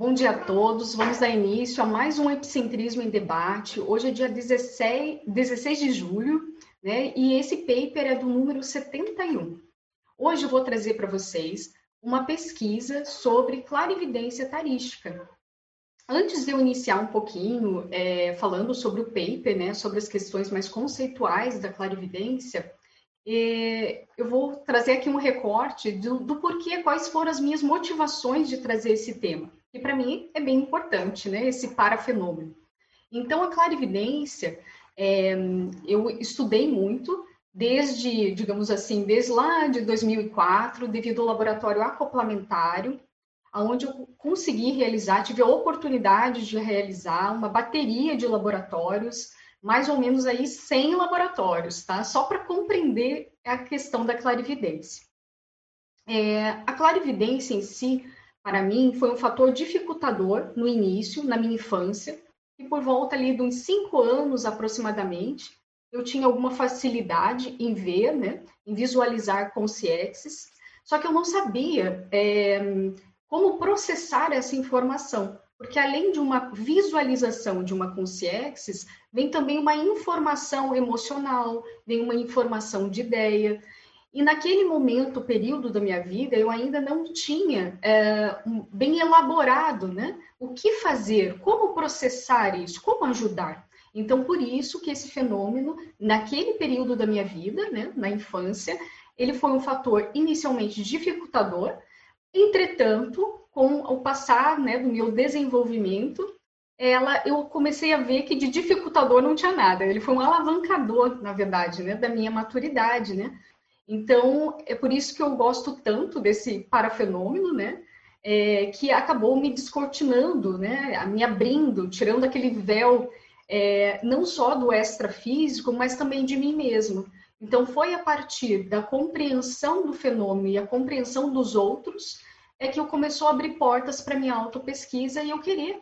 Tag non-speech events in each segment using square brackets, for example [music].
Bom dia a todos. Vamos dar início a mais um Epicentrismo em Debate. Hoje é dia 16, 16 de julho, né? E esse paper é do número 71. Hoje eu vou trazer para vocês uma pesquisa sobre clarividência tarística. Antes de eu iniciar um pouquinho é, falando sobre o paper, né, sobre as questões mais conceituais da clarividência, é, eu vou trazer aqui um recorte do, do porquê, quais foram as minhas motivações de trazer esse tema que para mim é bem importante, né? Esse parafenômeno. Então, a clarividência, é, eu estudei muito, desde, digamos assim, desde lá de 2004, devido ao laboratório acoplamentário, onde eu consegui realizar, tive a oportunidade de realizar uma bateria de laboratórios, mais ou menos aí 100 laboratórios, tá? Só para compreender a questão da clarividência. É, a clarividência em si, para mim, foi um fator dificultador no início, na minha infância, e por volta ali de uns cinco anos aproximadamente, eu tinha alguma facilidade em ver, né, em visualizar consciências, só que eu não sabia é, como processar essa informação, porque além de uma visualização de uma consciência, vem também uma informação emocional, vem uma informação de ideia, e naquele momento, período da minha vida, eu ainda não tinha é, bem elaborado né, o que fazer, como processar isso, como ajudar. Então, por isso que esse fenômeno, naquele período da minha vida, né, na infância, ele foi um fator inicialmente dificultador, entretanto, com o passar né, do meu desenvolvimento, ela, eu comecei a ver que de dificultador não tinha nada. Ele foi um alavancador, na verdade, né, da minha maturidade, né? Então, é por isso que eu gosto tanto desse parafenômeno, né? É, que acabou me descortinando, né? Me abrindo, tirando aquele véu é, não só do extrafísico, mas também de mim mesmo. Então, foi a partir da compreensão do fenômeno e a compreensão dos outros é que eu começou a abrir portas para minha autopesquisa e eu querer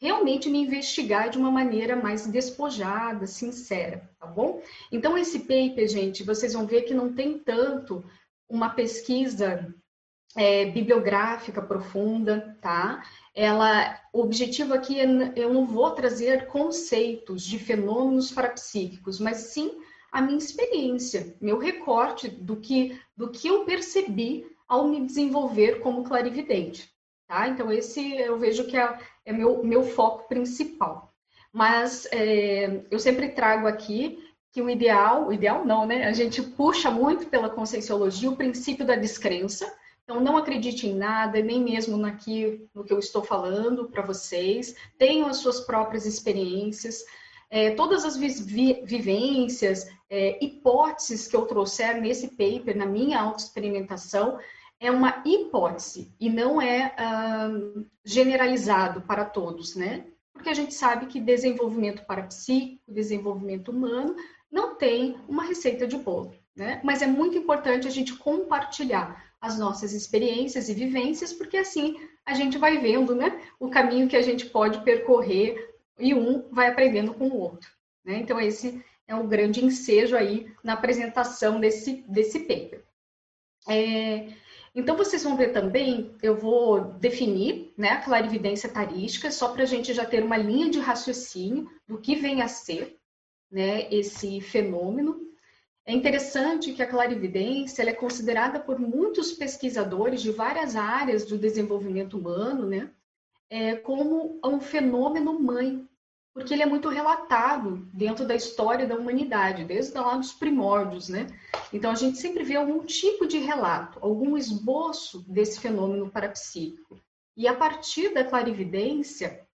realmente me investigar de uma maneira mais despojada, sincera, tá bom? Então, esse paper, gente, vocês vão ver que não tem tanto uma pesquisa é, bibliográfica profunda, tá? Ela, o objetivo aqui é, eu não vou trazer conceitos de fenômenos parapsíquicos, mas sim a minha experiência, meu recorte do que, do que eu percebi ao me desenvolver como clarividente, tá? Então, esse eu vejo que é, é meu, meu foco principal. Mas é, eu sempre trago aqui que o ideal, o ideal não, né? A gente puxa muito pela conscienciologia o princípio da descrença. Então, não acredite em nada, nem mesmo naqui, no que eu estou falando para vocês. Tenham as suas próprias experiências. É, todas as vi vivências, é, hipóteses que eu trouxer nesse paper, na minha autoexperimentação, é uma hipótese e não é uh, generalizado para todos, né? Porque a gente sabe que desenvolvimento parapsíquico, desenvolvimento humano, não tem uma receita de bolo, né? Mas é muito importante a gente compartilhar as nossas experiências e vivências, porque assim a gente vai vendo, né, o caminho que a gente pode percorrer e um vai aprendendo com o outro, né? Então esse é o grande ensejo aí na apresentação desse, desse paper. É, então, vocês vão ver também, eu vou definir né, a clarividência tarística, só para a gente já ter uma linha de raciocínio do que vem a ser né, esse fenômeno. É interessante que a clarividência é considerada por muitos pesquisadores de várias áreas do desenvolvimento humano né, é, como um fenômeno mãe porque ele é muito relatado dentro da história da humanidade, desde lá dos primórdios, né? Então a gente sempre vê algum tipo de relato, algum esboço desse fenômeno parapsíquico. E a partir da clarividência,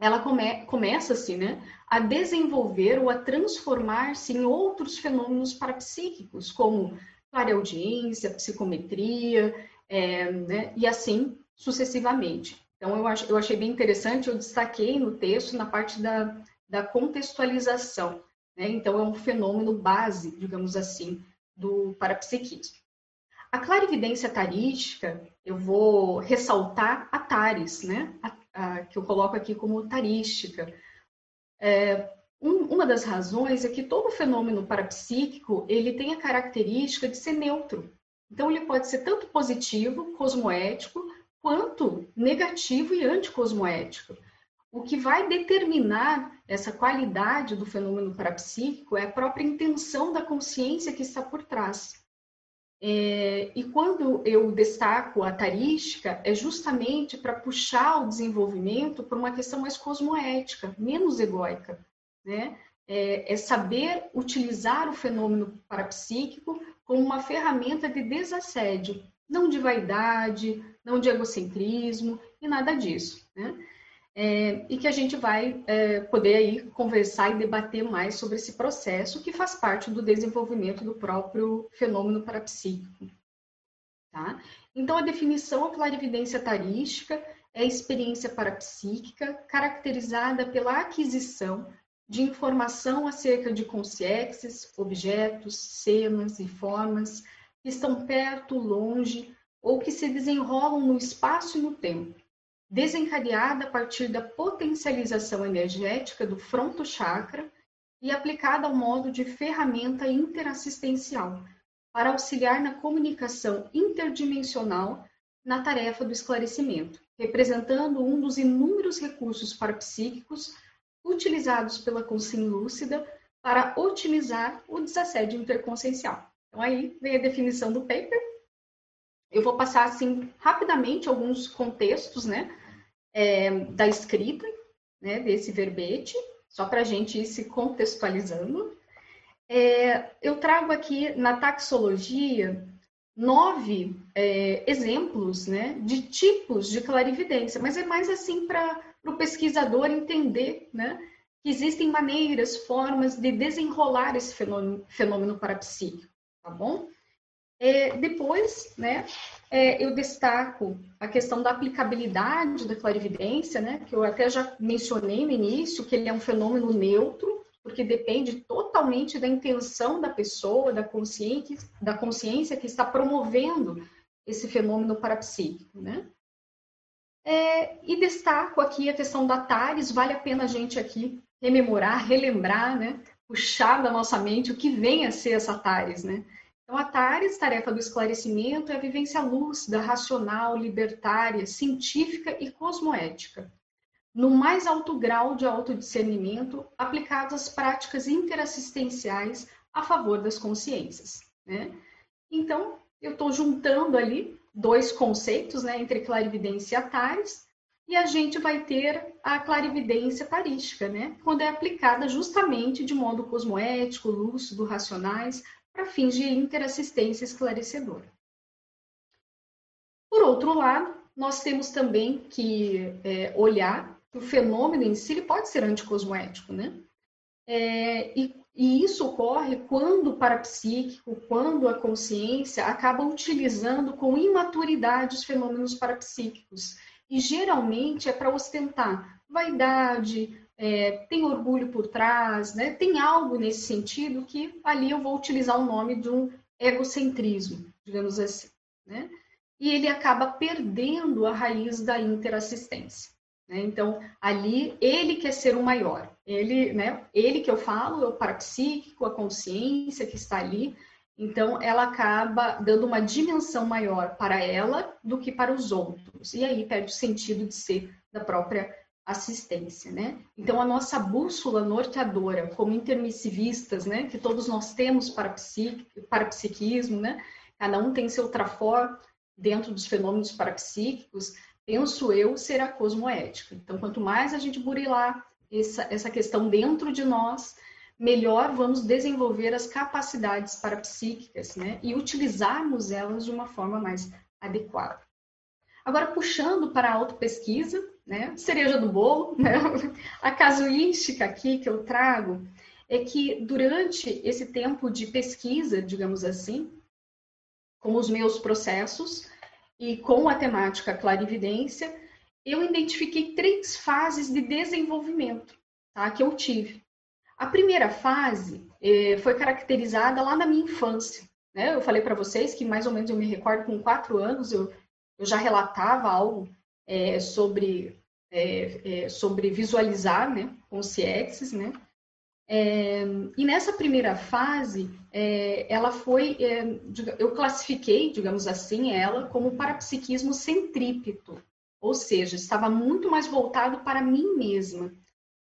ela come, começa-se né, a desenvolver ou a transformar-se em outros fenômenos parapsíquicos, como clareaudiência, psicometria, é, né, e assim sucessivamente. Então, eu, ach, eu achei bem interessante, eu destaquei no texto na parte da, da contextualização. Né? Então, é um fenômeno base, digamos assim, do parapsiquismo. A clarividência tarística, eu vou ressaltar a taris, né? A, a, que eu coloco aqui como tarística. É, um, uma das razões é que todo fenômeno parapsíquico ele tem a característica de ser neutro. Então, ele pode ser tanto positivo, cosmoético, quanto negativo e anticosmoético. O que vai determinar essa qualidade do fenômeno parapsíquico é a própria intenção da consciência que está por trás. É, e quando eu destaco a tarística, é justamente para puxar o desenvolvimento para uma questão mais cosmoética, menos egóica. Né? É, é saber utilizar o fenômeno parapsíquico como uma ferramenta de desassédio, não de vaidade, não de egocentrismo e nada disso. Né? É, e que a gente vai é, poder aí conversar e debater mais sobre esse processo que faz parte do desenvolvimento do próprio fenômeno parapsíquico. Tá? Então, a definição a clarividência tarística é experiência parapsíquica caracterizada pela aquisição de informação acerca de consciências, objetos, cenas e formas que estão perto, longe ou que se desenrolam no espaço e no tempo desencadeada a partir da potencialização energética do fronto chakra e aplicada ao modo de ferramenta interassistencial, para auxiliar na comunicação interdimensional na tarefa do esclarecimento, representando um dos inúmeros recursos parapsíquicos utilizados pela consciência lúcida para otimizar o desassédio interconsciencial. Então aí vem a definição do paper. Eu vou passar assim rapidamente alguns contextos, né, é, da escrita, né, desse verbete, só para a gente ir se contextualizando. É, eu trago aqui na taxologia nove é, exemplos né, de tipos de clarividência, mas é mais assim para o pesquisador entender né, que existem maneiras, formas de desenrolar esse fenômeno, fenômeno parapsíquico, tá bom? É, depois, né, é, eu destaco a questão da aplicabilidade da clarividência, né, que eu até já mencionei no início, que ele é um fenômeno neutro, porque depende totalmente da intenção da pessoa, da consciência, da consciência que está promovendo esse fenômeno parapsíquico, né? É, e destaco aqui a questão da TARES, vale a pena a gente aqui rememorar, relembrar, né? Puxar da nossa mente o que vem a ser essa TARES, né? Então, a TARES, tarefa do esclarecimento, é a vivência lúcida, racional, libertária, científica e cosmoética, no mais alto grau de autodiscernimento, aplicado às práticas interassistenciais a favor das consciências. Né? Então, eu estou juntando ali dois conceitos, né, entre clarividência e a TARES, e a gente vai ter a clarividência tarística, né, quando é aplicada justamente de modo cosmoético, lúcido, racionais, para fins de interassistência esclarecedora. Por outro lado, nós temos também que é, olhar o fenômeno em si ele pode ser anticosmoético, né? É, e, e, isso ocorre quando o parapsíquico, quando a consciência acaba utilizando com imaturidade os fenômenos parapsíquicos. E geralmente é para ostentar vaidade, é, tem orgulho por trás, né? tem algo nesse sentido que ali eu vou utilizar o nome de um egocentrismo, digamos assim. Né? E ele acaba perdendo a raiz da interassistência. Né? Então, ali, ele quer ser o maior. Ele, né? ele que eu falo é o parapsíquico, a consciência que está ali. Então, ela acaba dando uma dimensão maior para ela do que para os outros. E aí perde o sentido de ser da própria assistência, né? Então, a nossa bússola norteadora, como intermissivistas, né, que todos nós temos para, psiqui, para psiquismo, né? Cada um tem seu trafor dentro dos fenômenos parapsíquicos, penso eu, será cosmoética. Então, quanto mais a gente burilar essa, essa questão dentro de nós, melhor vamos desenvolver as capacidades parapsíquicas, né? E utilizarmos elas de uma forma mais adequada. Agora, puxando para a autopesquisa, né? Cereja do bolo, [laughs] né? A casuística aqui que eu trago é que durante esse tempo de pesquisa, digamos assim, com os meus processos e com a temática clarividência, eu identifiquei três fases de desenvolvimento tá, que eu tive. A primeira fase eh, foi caracterizada lá na minha infância. Né? Eu falei para vocês que mais ou menos eu me recordo com quatro anos eu, eu já relatava algo é, sobre, é, é, sobre visualizar né, com CIEXs, né? É, e nessa primeira fase, é, ela foi, eu classifiquei, digamos assim, ela como parapsiquismo centrípeto, ou seja, estava muito mais voltado para mim mesma.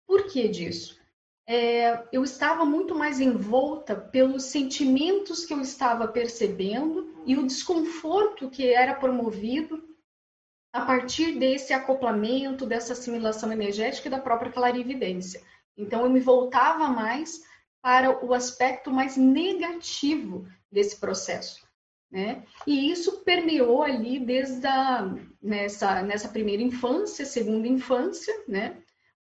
Por que disso? É, eu estava muito mais envolta pelos sentimentos que eu estava percebendo e o desconforto que era promovido a partir desse acoplamento, dessa assimilação energética e da própria clarividência. Então, eu me voltava mais para o aspecto mais negativo desse processo. Né? E isso permeou ali desde a, nessa, nessa primeira infância, segunda infância, né?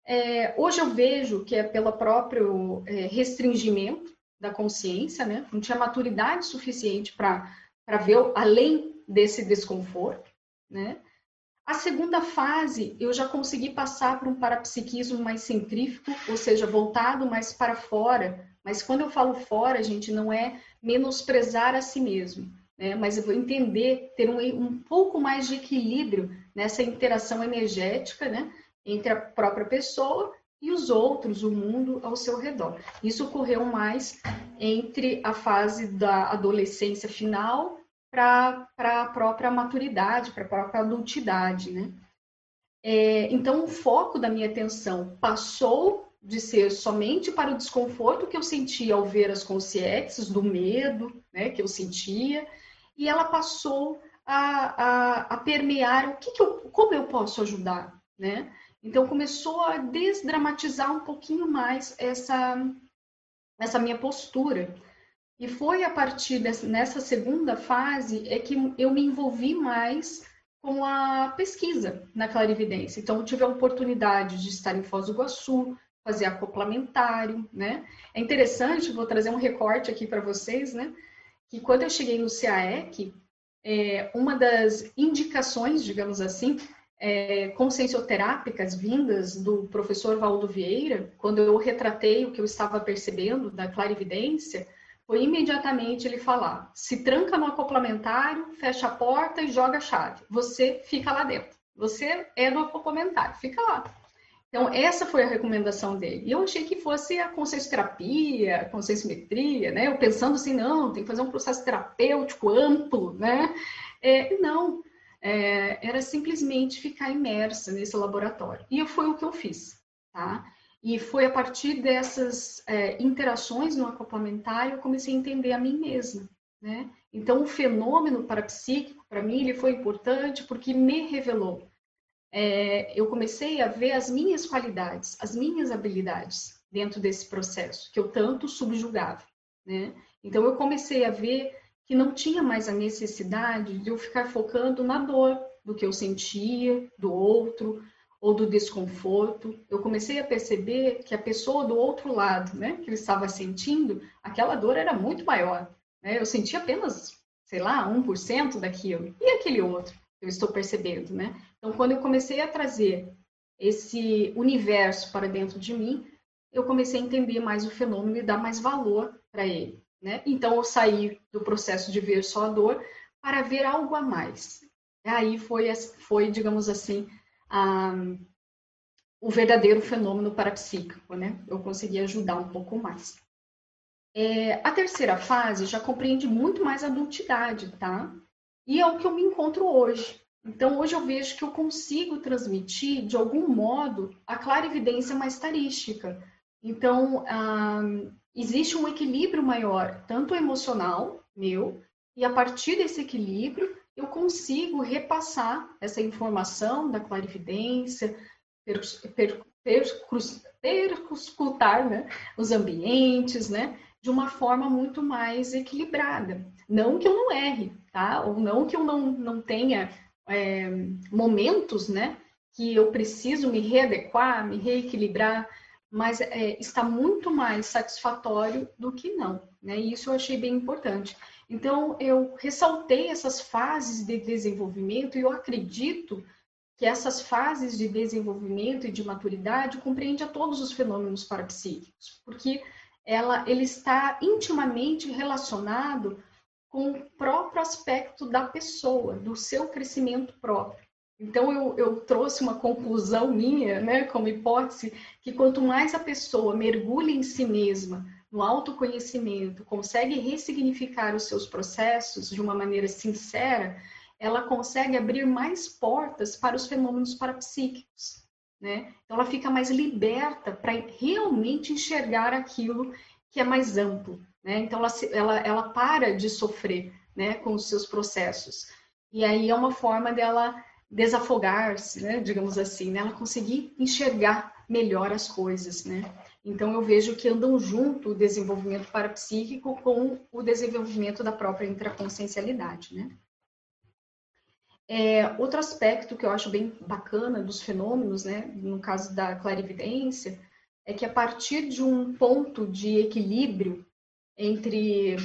É, hoje eu vejo que é pelo próprio é, restringimento da consciência, né? Não tinha maturidade suficiente para ver além desse desconforto, né? A segunda fase, eu já consegui passar para um parapsiquismo mais centrífico, ou seja, voltado mais para fora. Mas quando eu falo fora, gente, não é menosprezar a si mesmo, né? mas eu vou entender, ter um, um pouco mais de equilíbrio nessa interação energética né? entre a própria pessoa e os outros, o mundo ao seu redor. Isso ocorreu mais entre a fase da adolescência final para a própria maturidade, para a própria adultidade, né? É, então, o foco da minha atenção passou de ser somente para o desconforto que eu sentia ao ver as consciências, do medo né, que eu sentia, e ela passou a, a, a permear o que, que eu, como eu posso ajudar, né? Então começou a desdramatizar um pouquinho mais essa, essa minha postura. E foi a partir dessa, nessa segunda fase é que eu me envolvi mais com a pesquisa na clarividência. Então, tive a oportunidade de estar em Foz do Iguaçu, fazer acoplamentário, né? É interessante, vou trazer um recorte aqui para vocês, né? Que quando eu cheguei no CAEC, é, uma das indicações, digamos assim, é, consciencioterápicas vindas do professor Valdo Vieira, quando eu retratei o que eu estava percebendo da clarividência, foi imediatamente ele falar: se tranca no acoplamentário, fecha a porta e joga a chave. Você fica lá dentro. Você é no acoplamentário, fica lá. Então, essa foi a recomendação dele. E eu achei que fosse a consciencioterapia, conscienciometria, né? Eu pensando assim, não, tem que fazer um processo terapêutico amplo, né? É, não, é, era simplesmente ficar imersa nesse laboratório. E foi o que eu fiz, tá? E foi a partir dessas é, interações no acoplamentário que eu comecei a entender a mim mesma, né? Então, o fenômeno parapsíquico, para mim, ele foi importante porque me revelou. É, eu comecei a ver as minhas qualidades, as minhas habilidades dentro desse processo, que eu tanto subjugava, né? Então, eu comecei a ver que não tinha mais a necessidade de eu ficar focando na dor do que eu sentia, do outro, ou do desconforto, eu comecei a perceber que a pessoa do outro lado, né, que eu estava sentindo, aquela dor era muito maior. Né? Eu sentia apenas, sei lá, 1% daquilo. E aquele outro eu estou percebendo, né? Então, quando eu comecei a trazer esse universo para dentro de mim, eu comecei a entender mais o fenômeno e dar mais valor para ele, né? Então, eu saí do processo de ver só a dor para ver algo a mais. Aí foi, foi digamos assim, a, o verdadeiro fenômeno parapsíquico, né? Eu consegui ajudar um pouco mais. É, a terceira fase já compreende muito mais a adultidade, tá? E é o que eu me encontro hoje. Então, hoje eu vejo que eu consigo transmitir, de algum modo, a clarividência mais tarística. Então, ah, existe um equilíbrio maior, tanto emocional, meu, e a partir desse equilíbrio, eu consigo repassar essa informação da clarividência, per, né, os ambientes, né, de uma forma muito mais equilibrada. Não que eu não erre, tá? Ou não que eu não, não tenha é, momentos, né, que eu preciso me readequar, me reequilibrar, mas é, está muito mais satisfatório do que não, né? E isso eu achei bem importante. Então, eu ressaltei essas fases de desenvolvimento e eu acredito que essas fases de desenvolvimento e de maturidade compreende a todos os fenômenos parapsíquicos, porque ela, ele está intimamente relacionado com o próprio aspecto da pessoa, do seu crescimento próprio. Então, eu, eu, trouxe uma conclusão minha, né, como hipótese, que quanto mais a pessoa mergulha em si mesma, no autoconhecimento, consegue ressignificar os seus processos de uma maneira sincera, ela consegue abrir mais portas para os fenômenos parapsíquicos. Né? Então, ela fica mais liberta para realmente enxergar aquilo que é mais amplo. Né? Então, ela, ela, ela para de sofrer né, com os seus processos. E aí é uma forma dela desafogar-se, né, digamos assim, né? ela conseguir enxergar melhor as coisas. Né? Então, eu vejo que andam junto o desenvolvimento parapsíquico com o desenvolvimento da própria intraconsciencialidade. Né? É, outro aspecto que eu acho bem bacana dos fenômenos, né, no caso da clarividência, é que a partir de um ponto de equilíbrio entre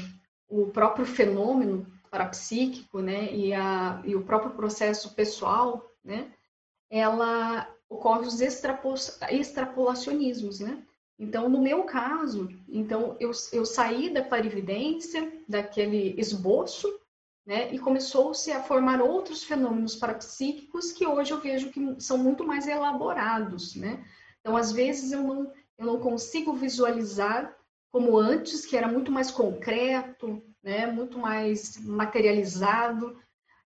o próprio fenômeno parapsíquico, né, e, a, e o próprio processo pessoal, né, ela ocorre os extrapolacionismos, né? Então, no meu caso, então eu, eu saí da clarividência, daquele esboço, né? E começou-se a formar outros fenômenos parapsíquicos que hoje eu vejo que são muito mais elaborados, né? Então, às vezes eu não, eu não consigo visualizar como antes, que era muito mais concreto, né? Muito mais materializado.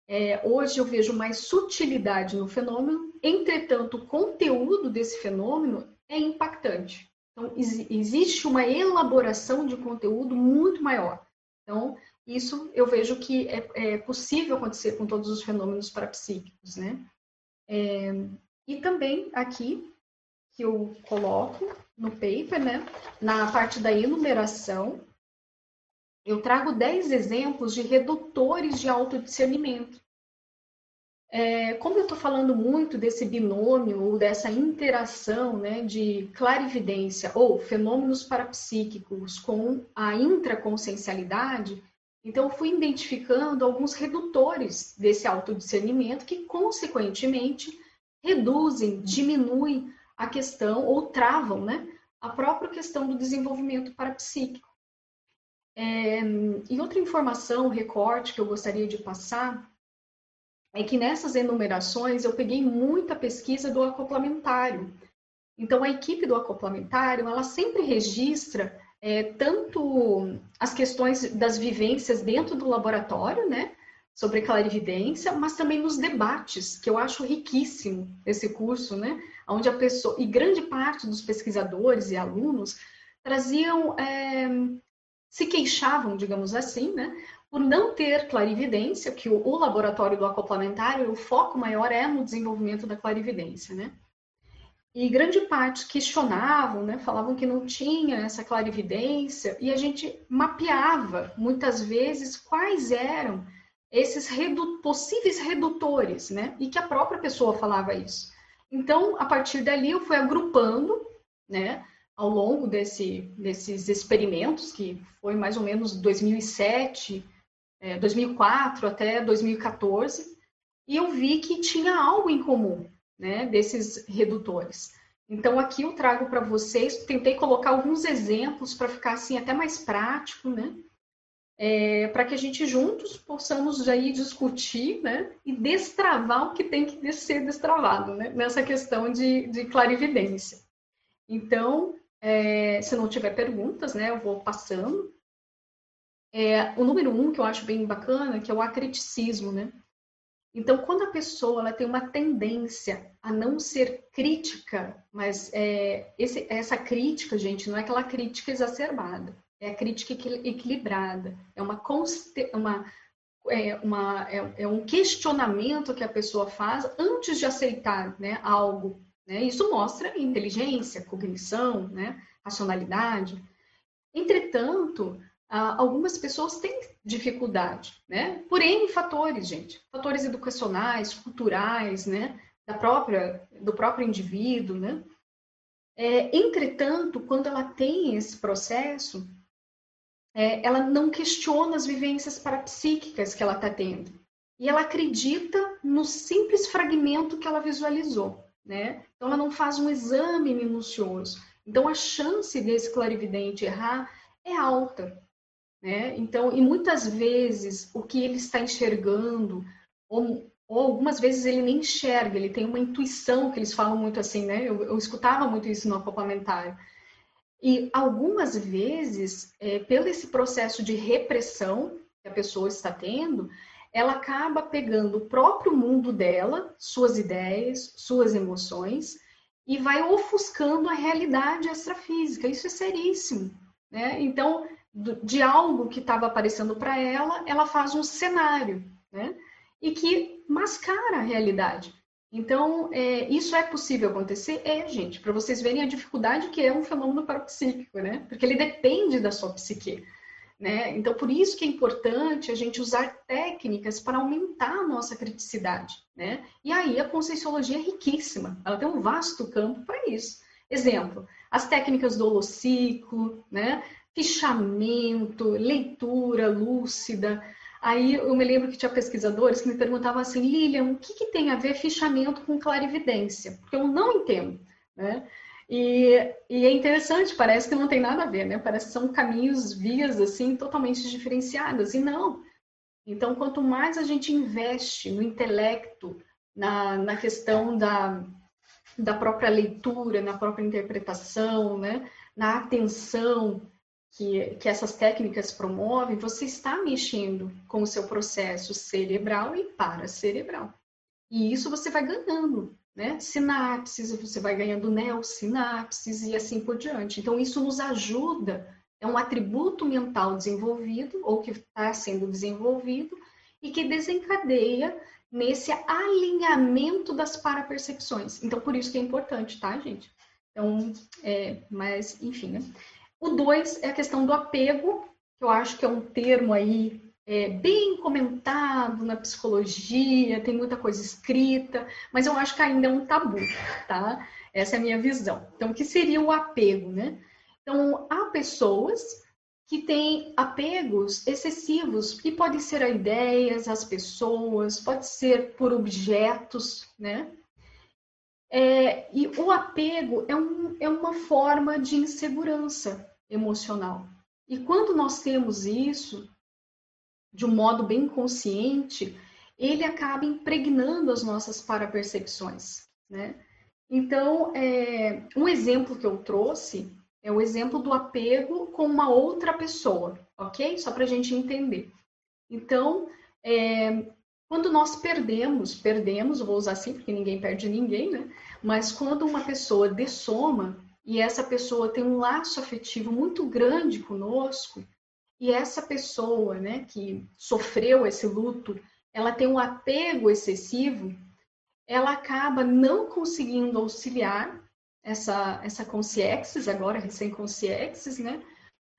É, hoje eu vejo mais sutilidade no fenômeno, entretanto, o conteúdo desse fenômeno é impactante. Então, existe uma elaboração de conteúdo muito maior. Então, isso eu vejo que é, é possível acontecer com todos os fenômenos parapsíquicos, né? É, e também aqui, que eu coloco no paper, né? Na parte da enumeração, eu trago 10 exemplos de redutores de autodiscernimento. É, como eu estou falando muito desse binômio ou dessa interação né, de clarividência ou fenômenos parapsíquicos com a intraconsciencialidade, então, fui identificando alguns redutores desse autodiscernimento que, consequentemente, reduzem, diminuem a questão ou travam né, a própria questão do desenvolvimento parapsíquico. É, e outra informação, recorte que eu gostaria de passar é que nessas enumerações eu peguei muita pesquisa do acoplamentário. Então, a equipe do acoplamentário, ela sempre registra é, tanto as questões das vivências dentro do laboratório, né, sobre clarividência, mas também nos debates, que eu acho riquíssimo esse curso, né, onde a pessoa, e grande parte dos pesquisadores e alunos traziam, é, se queixavam, digamos assim, né, por não ter clarividência, que o, o laboratório do acoplamentário, o foco maior é no desenvolvimento da clarividência, né, e grande parte questionavam, né, falavam que não tinha essa clarividência, e a gente mapeava muitas vezes quais eram esses redu possíveis redutores, né, e que a própria pessoa falava isso. Então, a partir dali, eu fui agrupando, né, ao longo desse, desses experimentos, que foi mais ou menos 2007, é, 2004 até 2014, e eu vi que tinha algo em comum, né, desses redutores. Então, aqui eu trago para vocês, tentei colocar alguns exemplos para ficar assim até mais prático, né? É, para que a gente juntos possamos aí discutir né, e destravar o que tem que ser destravado né, nessa questão de, de clarividência. Então, é, se não tiver perguntas, né, eu vou passando. É, o número um que eu acho bem bacana, que é o acriticismo, né? Então, quando a pessoa ela tem uma tendência a não ser crítica, mas é, esse, essa crítica, gente, não é aquela crítica exacerbada, é a crítica equilibrada, é uma, uma, é, uma é, é, um questionamento que a pessoa faz antes de aceitar né, algo. Né? Isso mostra inteligência, cognição, né, racionalidade. Entretanto, algumas pessoas têm dificuldade, né? Por N fatores, gente. Fatores educacionais, culturais, né? Da própria, do próprio indivíduo, né? É, entretanto, quando ela tem esse processo, é, ela não questiona as vivências parapsíquicas que ela está tendo. E ela acredita no simples fragmento que ela visualizou, né? Então, ela não faz um exame minucioso. Então, a chance desse clarividente errar é alta, né? Então, e muitas vezes o que ele está enxergando, ou, ou algumas vezes ele nem enxerga, ele tem uma intuição, que eles falam muito assim, né? Eu, eu escutava muito isso no acoplamentário. E algumas vezes, é, pelo esse processo de repressão que a pessoa está tendo, ela acaba pegando o próprio mundo dela, suas ideias, suas emoções, e vai ofuscando a realidade extrafísica. Isso é seríssimo. Né? Então, de algo que estava aparecendo para ela, ela faz um cenário, né? E que mascara a realidade. Então, é, isso é possível acontecer? É, gente, para vocês verem a dificuldade que é um fenômeno parapsíquico, né? Porque ele depende da sua psique. Né? Então, por isso que é importante a gente usar técnicas para aumentar a nossa criticidade. Né? E aí a conscienciologia é riquíssima, ela tem um vasto campo para isso. Exemplo, as técnicas do holociclo, né? Fichamento, leitura lúcida. Aí eu me lembro que tinha pesquisadores que me perguntavam assim, Lilian, o que, que tem a ver fichamento com clarividência? Porque eu não entendo. Né? E, e, é interessante, parece que não tem nada a ver, né? Parece que são caminhos, vias, assim, totalmente diferenciadas. E não. Então, quanto mais a gente investe no intelecto, na, na questão da, da própria leitura, na própria interpretação, né? na atenção que, que essas técnicas promovem, você está mexendo com o seu processo cerebral e paracerebral. E isso você vai ganhando né? Sinapses, você vai ganhando neosinapses e assim por diante. Então, isso nos ajuda, é um atributo mental desenvolvido, ou que está sendo desenvolvido, e que desencadeia nesse alinhamento das parapercepções. Então, por isso que é importante, tá, gente? Então, é, mas, enfim, né? O dois é a questão do apego, que eu acho que é um termo aí é, bem comentado na psicologia, tem muita coisa escrita, mas eu acho que ainda é um tabu, tá? Essa é a minha visão. Então, o que seria o apego, né? Então, há pessoas que têm apegos excessivos, e podem ser a ideias, as pessoas, pode ser por objetos, né? É, e o apego é, um, é uma forma de insegurança emocional. E quando nós temos isso, de um modo bem consciente, ele acaba impregnando as nossas parapercepções, né? Então, é, um exemplo que eu trouxe é o exemplo do apego com uma outra pessoa, ok? Só para a gente entender. Então, é, quando nós perdemos, perdemos, vou usar assim porque ninguém perde ninguém, né? Mas quando uma pessoa dessoma e essa pessoa tem um laço afetivo muito grande conosco, e essa pessoa, né, que sofreu esse luto, ela tem um apego excessivo, ela acaba não conseguindo auxiliar essa, essa consciexis, agora recém-consciexis, né,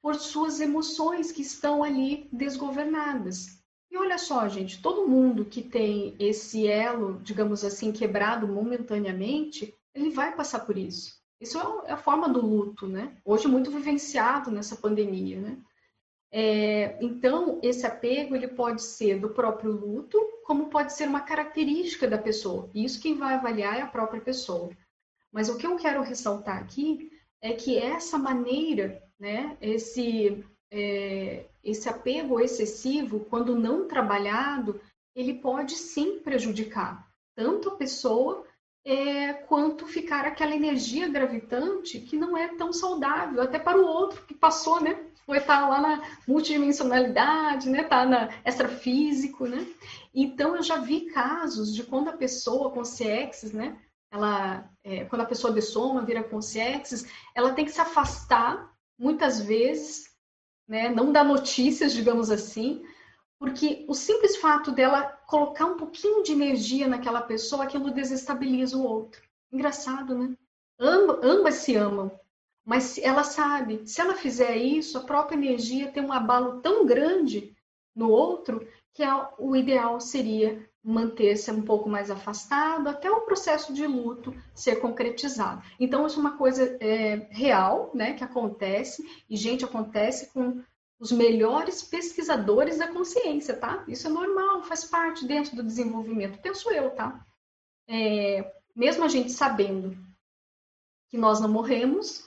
por suas emoções que estão ali desgovernadas. E olha só, gente, todo mundo que tem esse elo, digamos assim, quebrado momentaneamente, ele vai passar por isso. Isso é a forma do luto, né? Hoje muito vivenciado nessa pandemia, né? É, então, esse apego ele pode ser do próprio luto, como pode ser uma característica da pessoa. E isso quem vai avaliar é a própria pessoa. Mas o que eu quero ressaltar aqui é que essa maneira, né, esse, é, esse apego excessivo, quando não trabalhado, ele pode sim prejudicar tanto a pessoa é, quanto ficar aquela energia gravitante que não é tão saudável, até para o outro que passou, né? foi estar tá lá na multidimensionalidade, né? Tá na extrafísico, né? Então eu já vi casos de quando a pessoa com CX, né? Ela, é, quando a pessoa dessoma, vira consciência, ela tem que se afastar muitas vezes, né? Não dar notícias, digamos assim, porque o simples fato dela colocar um pouquinho de energia naquela pessoa, aquilo desestabiliza o outro. Engraçado, né? ambas se amam, mas ela sabe, se ela fizer isso, a própria energia tem um abalo tão grande no outro que o ideal seria manter-se um pouco mais afastado até o processo de luto ser concretizado. Então, isso é uma coisa é, real, né, que acontece, e, gente, acontece com os melhores pesquisadores da consciência, tá? Isso é normal, faz parte dentro do desenvolvimento, penso eu, tá? É, mesmo a gente sabendo que nós não morremos,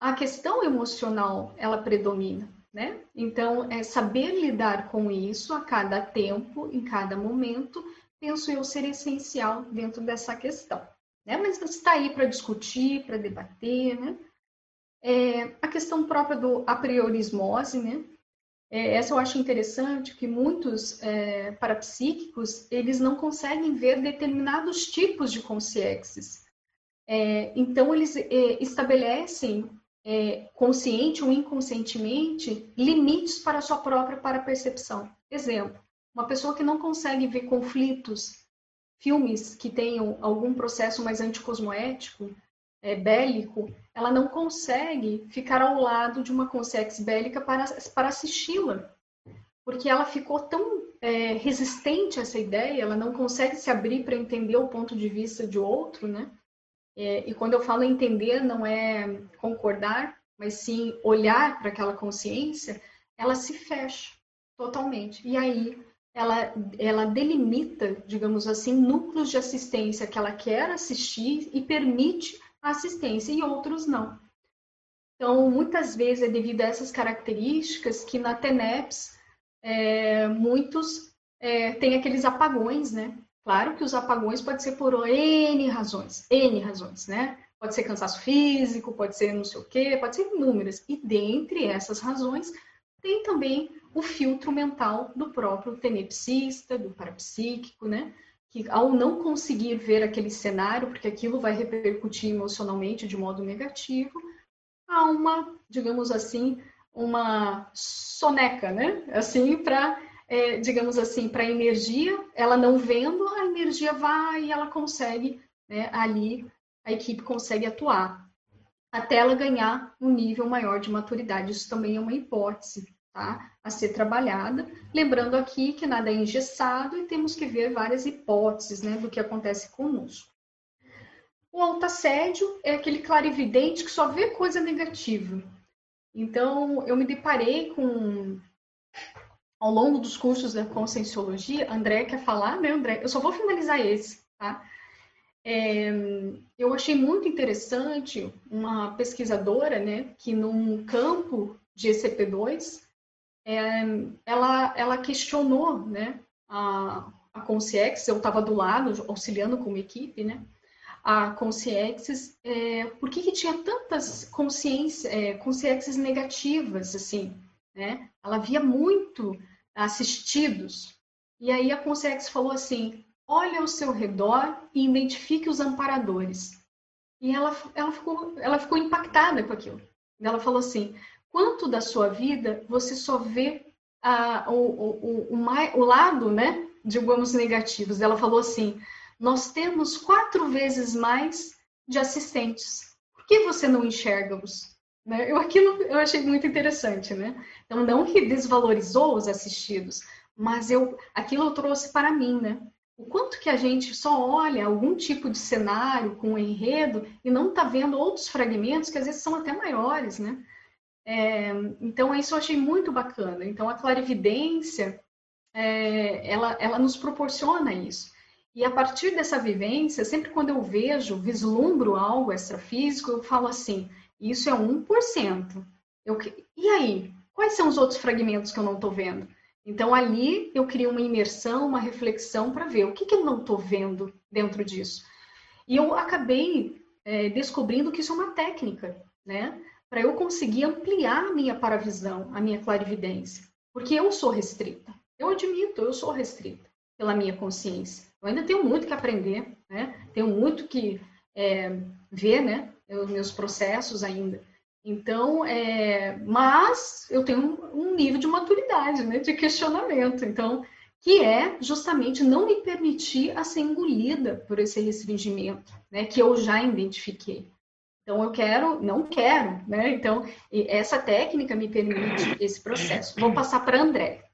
a questão emocional ela predomina, né? Então é saber lidar com isso a cada tempo, em cada momento, penso eu ser essencial dentro dessa questão. Né? Mas está aí para discutir, para debater, né? É, a questão própria do a priorismose, né? É, essa eu acho interessante, que muitos é, parapsíquicos, eles não conseguem ver determinados tipos de consciências. É, então, eles é, estabelecem, é, consciente ou inconscientemente, limites para a sua própria parapercepção. Exemplo, uma pessoa que não consegue ver conflitos, filmes que tenham algum processo mais anticosmoético, é, bélico, ela não consegue ficar ao lado de uma consciência bélica para, para assisti-la, porque ela ficou tão é, resistente a essa ideia, ela não consegue se abrir para entender o ponto de vista de outro, né? É, e quando eu falo entender, não é concordar, mas sim olhar para aquela consciência, ela se fecha totalmente. E aí ela, ela delimita, digamos assim, núcleos de assistência que ela quer assistir e permite assistência e outros não. Então, muitas vezes é devido a essas características que na TENEPS é, muitos é, têm aqueles apagões, né? Claro que os apagões podem ser por N razões, N razões, né? Pode ser cansaço físico, pode ser não sei o quê, pode ser inúmeras. E dentre essas razões, tem também o filtro mental do próprio tenepsista, do parapsíquico, né? Que ao não conseguir ver aquele cenário, porque aquilo vai repercutir emocionalmente de modo negativo, há uma, digamos assim, uma soneca, né? Assim, para, é, digamos assim, para a energia, ela não vendo, a energia vai e ela consegue, né, ali, a equipe consegue atuar, até ela ganhar um nível maior de maturidade. Isso também é uma hipótese, tá? a ser trabalhada. Lembrando aqui que nada é engessado e temos que ver várias hipóteses né, do que acontece conosco. O altassédio é aquele clarividente que só vê coisa negativa. Então, eu me deparei com, ao longo dos cursos da Conscienciologia, André quer falar, né, André? Eu só vou finalizar esse, tá? É, eu achei muito interessante uma pesquisadora, né, que num campo de ECP2, é, ela, ela questionou né, a, a Consciex, eu estava do lado, auxiliando como equipe, né? A Consciexes, é, por que, que tinha tantas consciências, é, negativas, assim, né? Ela via muito assistidos. E aí a Consciex falou assim, olha ao seu redor e identifique os amparadores. E ela, ela, ficou, ela ficou impactada com aquilo. Ela falou assim, quanto da sua vida você só vê ah, o, o, o, o, lado, né, digamos, negativos. Ela falou assim: nós temos quatro vezes mais de assistentes. Por que você não enxerga-os? Né? Eu aquilo eu achei muito interessante, né? Então não que desvalorizou os assistidos, mas eu aquilo eu trouxe para mim, né? O quanto que a gente só olha algum tipo de cenário com um enredo e não está vendo outros fragmentos que às vezes são até maiores, né? É, então, isso eu achei muito bacana. Então, a clarividência, é, ela, ela nos proporciona isso. E a partir dessa vivência, sempre quando eu vejo, vislumbro algo extrafísico, eu falo assim, isso é 1%. Eu, e aí? Quais são os outros fragmentos que eu não estou vendo? Então, ali eu crio uma imersão, uma reflexão para ver o que, que eu não estou vendo dentro disso. E eu acabei é, descobrindo que isso é uma técnica, né? Para eu conseguir ampliar a minha paravisão, a minha clarividência. Porque eu sou restrita. Eu admito, eu sou restrita pela minha consciência. Eu ainda tenho muito que aprender, né? Tenho muito que é, ver, né? Os meus processos ainda. Então, é, mas eu tenho um nível de maturidade, né? De questionamento. Então, que é justamente não me permitir a ser engolida por esse restringimento, né? Que eu já identifiquei. Então, eu quero, não quero, né? Então, essa técnica me permite esse processo. Vou passar para André.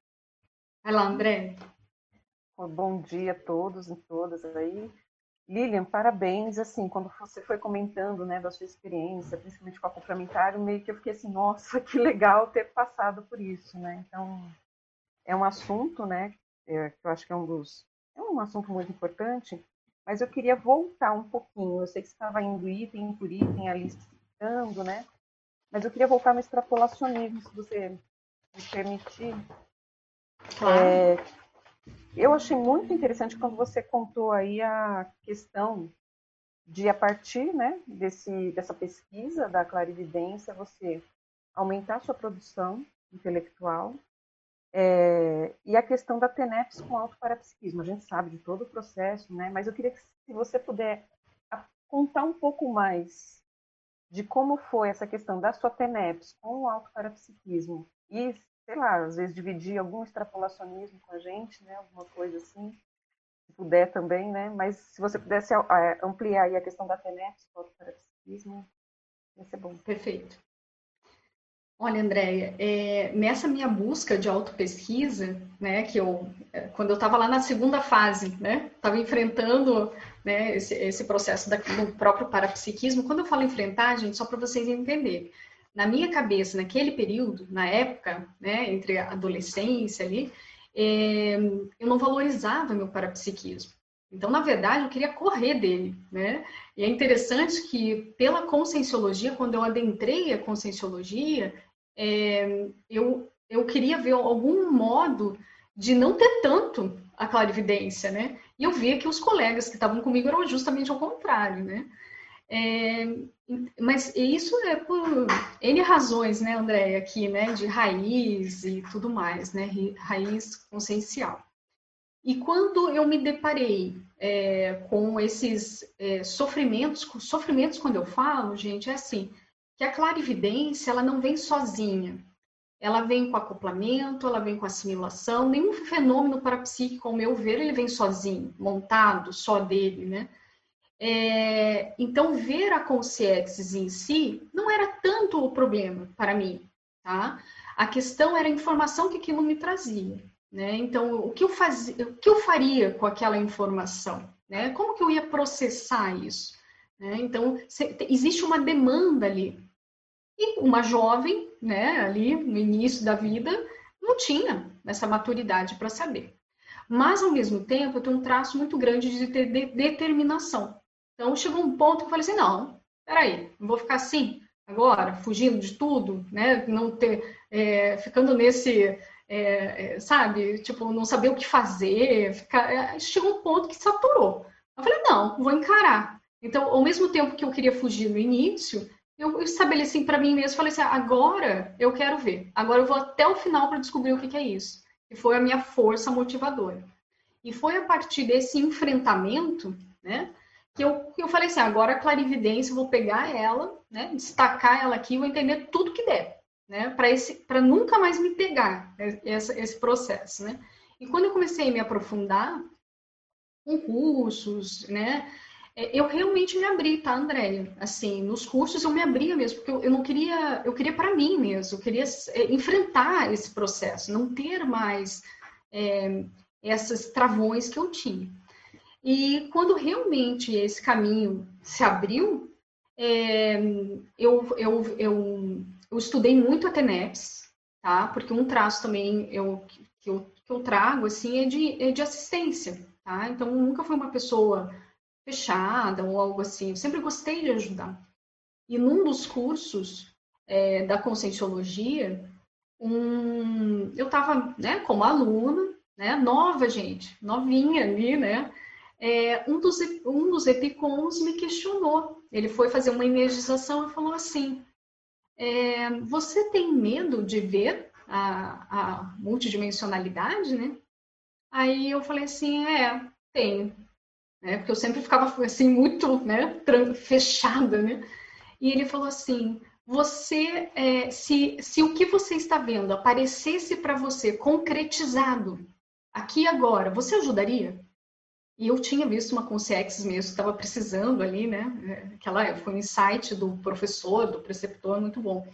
Vai lá, André. Bom dia a todos e todas aí. Lilian, parabéns. Assim, quando você foi comentando, né, da sua experiência, principalmente com a complementar, meio que eu fiquei assim, nossa, que legal ter passado por isso, né? Então, é um assunto, né, é, que eu acho que é um dos, é um assunto muito importante, mas eu queria voltar um pouquinho. Eu sei que você estava indo item por item ali citando, né? Mas eu queria voltar no extrapolacionismo, se você me permitir. Claro. É, eu achei muito interessante quando você contou aí a questão de, a partir né, desse, dessa pesquisa da clarividência, você aumentar sua produção intelectual é, e a questão da TENEPS com autoparapsiquismo. A gente sabe de todo o processo, né? mas eu queria que se você puder contar um pouco mais de como foi essa questão da sua TENEPS com o autoparapsiquismo e, sei lá, às vezes dividir algum extrapolacionismo com a gente, né? alguma coisa assim se puder também, né? Mas se você pudesse é, ampliar a questão da TENEPS, fotoparapsiquismo, ia ser bom. Perfeito. Olha, Andréia, é, nessa minha busca de autopesquisa, né, que eu, é, quando eu estava lá na segunda fase, né, estava enfrentando né, esse, esse processo da, do próprio parapsiquismo, quando eu falo enfrentar, gente, só para vocês entenderem, na minha cabeça, naquele período, na época, né, entre a adolescência ali, é, eu não valorizava meu parapsiquismo. Então, na verdade, eu queria correr dele, né? E é interessante que, pela conscienciologia, quando eu adentrei a conscienciologia, é, eu, eu queria ver algum modo de não ter tanto a clarividência, né? E eu via que os colegas que estavam comigo eram justamente ao contrário, né? É, mas isso é por N razões, né, André, aqui, né, de raiz e tudo mais, né, raiz consciencial. E quando eu me deparei é, com esses é, sofrimentos, sofrimentos quando eu falo, gente, é assim, que a clarividência, ela não vem sozinha. Ela vem com acoplamento, ela vem com assimilação, nenhum fenômeno parapsíquico, ao meu ver, ele vem sozinho, montado, só dele, né? É, então, ver a consciência em si não era tanto o problema para mim, tá? A questão era a informação que aquilo me trazia, né? Então, o que eu fazia, o que eu faria com aquela informação, né? Como que eu ia processar isso? Né? Então, se, existe uma demanda ali. E uma jovem, né, ali no início da vida, não tinha essa maturidade para saber. Mas, ao mesmo tempo, eu tenho um traço muito grande de, ter de determinação. Então chegou um ponto que eu falei assim, não, peraí, não vou ficar assim agora, fugindo de tudo, né? Não ter, é, ficando nesse, é, é, sabe, tipo, não saber o que fazer, ficar, é, chegou um ponto que saturou. Eu falei, não, vou encarar. Então, ao mesmo tempo que eu queria fugir no início, eu estabeleci para mim mesmo, falei assim, agora eu quero ver, agora eu vou até o final para descobrir o que, que é isso. E foi a minha força motivadora. E foi a partir desse enfrentamento, né, que eu, eu falei assim, agora a clarividência, eu vou pegar ela, né, destacar ela aqui, vou entender tudo que der, né, para nunca mais me pegar né, esse, esse processo, né. E quando eu comecei a me aprofundar com cursos, né, eu realmente me abri, tá, Andréia? Assim, nos cursos eu me abria mesmo, porque eu, eu não queria, eu queria para mim mesmo, eu queria é, enfrentar esse processo, não ter mais é, essas travões que eu tinha. E quando realmente esse caminho se abriu, é, eu, eu, eu, eu, estudei muito a TENEPS, tá? Porque um traço também eu, que, eu, que eu trago, assim, é de, é de assistência, tá? Então, nunca fui uma pessoa fechada ou algo assim. Eu sempre gostei de ajudar. E num dos cursos é, da Conscienciologia, um, eu estava né, como aluna, né, nova, gente, novinha ali, né? é, um, dos, um dos epicons me questionou. Ele foi fazer uma energização e falou assim: é, Você tem medo de ver a, a multidimensionalidade, né? Aí eu falei assim: É, tenho. Né? Porque eu sempre ficava assim, muito né, fechada, né? E ele falou assim: você, é, se, se o que você está vendo aparecesse para você concretizado aqui agora, você ajudaria? E eu tinha visto uma consciência mesmo, estava precisando ali, né? Aquela foi um insight do professor, do preceptor, muito bom.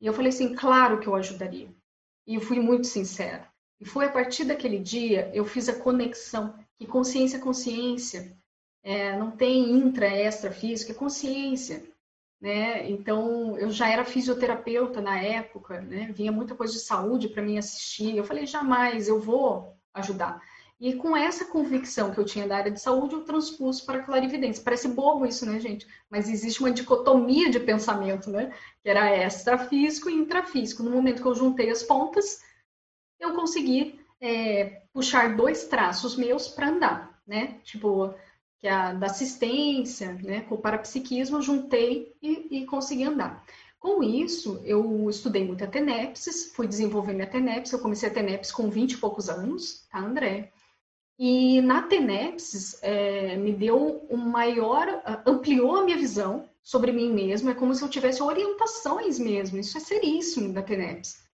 E eu falei assim, claro que eu ajudaria. E eu fui muito sincera. E foi a partir daquele dia eu fiz a conexão que consciência é consciência. É, não tem intra, extra física, é consciência. Né? Então, eu já era fisioterapeuta na época, né? vinha muita coisa de saúde para mim assistir. Eu falei, jamais, eu vou ajudar. E com essa convicção que eu tinha da área de saúde, eu transpus para a clarividência. Parece bobo isso, né, gente? Mas existe uma dicotomia de pensamento, né? Que era extrafísico e intrafísico. No momento que eu juntei as pontas, eu consegui é, puxar dois traços meus para andar, né? Tipo, que é a da assistência, né, com o parapsiquismo, juntei e, e consegui andar. Com isso, eu estudei muito a TENEPSIS, fui desenvolver minha TENEPSIS, eu comecei a TENEPSIS com 20 e poucos anos, tá, André? E na TENEPSIS, é, me deu um maior, ampliou a minha visão sobre mim mesmo, é como se eu tivesse orientações mesmo, isso é seríssimo da TENEPSIS.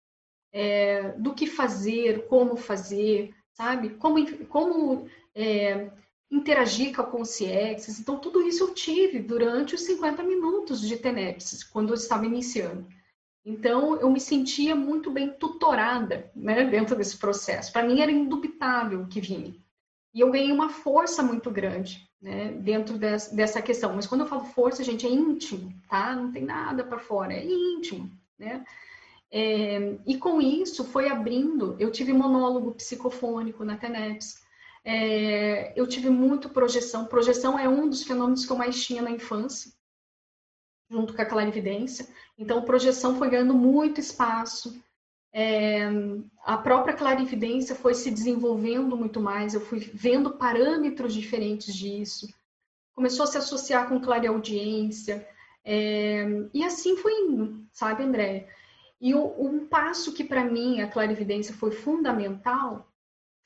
É, do que fazer, como fazer, sabe? Como, como é, interagir com a consciência. Então, tudo isso eu tive durante os 50 minutos de Tenepsis, quando eu estava iniciando. Então, eu me sentia muito bem tutorada né, [laughs] dentro desse processo. Para mim, era indubitável o que vinha. E eu ganhei uma força muito grande né, dentro dessa, questão. Mas quando eu falo força, gente, é íntimo, tá? Não tem nada para fora, é íntimo, né? É, e com isso foi abrindo, eu tive monólogo psicofônico na TENEPS, é, eu tive muito projeção. Projeção é um dos fenômenos que eu mais tinha na infância, junto com a clarividência. Então, projeção foi ganhando muito espaço. É, a própria clarividência foi se desenvolvendo muito mais. Eu fui vendo parâmetros diferentes disso. Começou a se associar com clareaudiência. É, e assim foi indo, sabe, André? E o, um passo que para mim a clarividência foi fundamental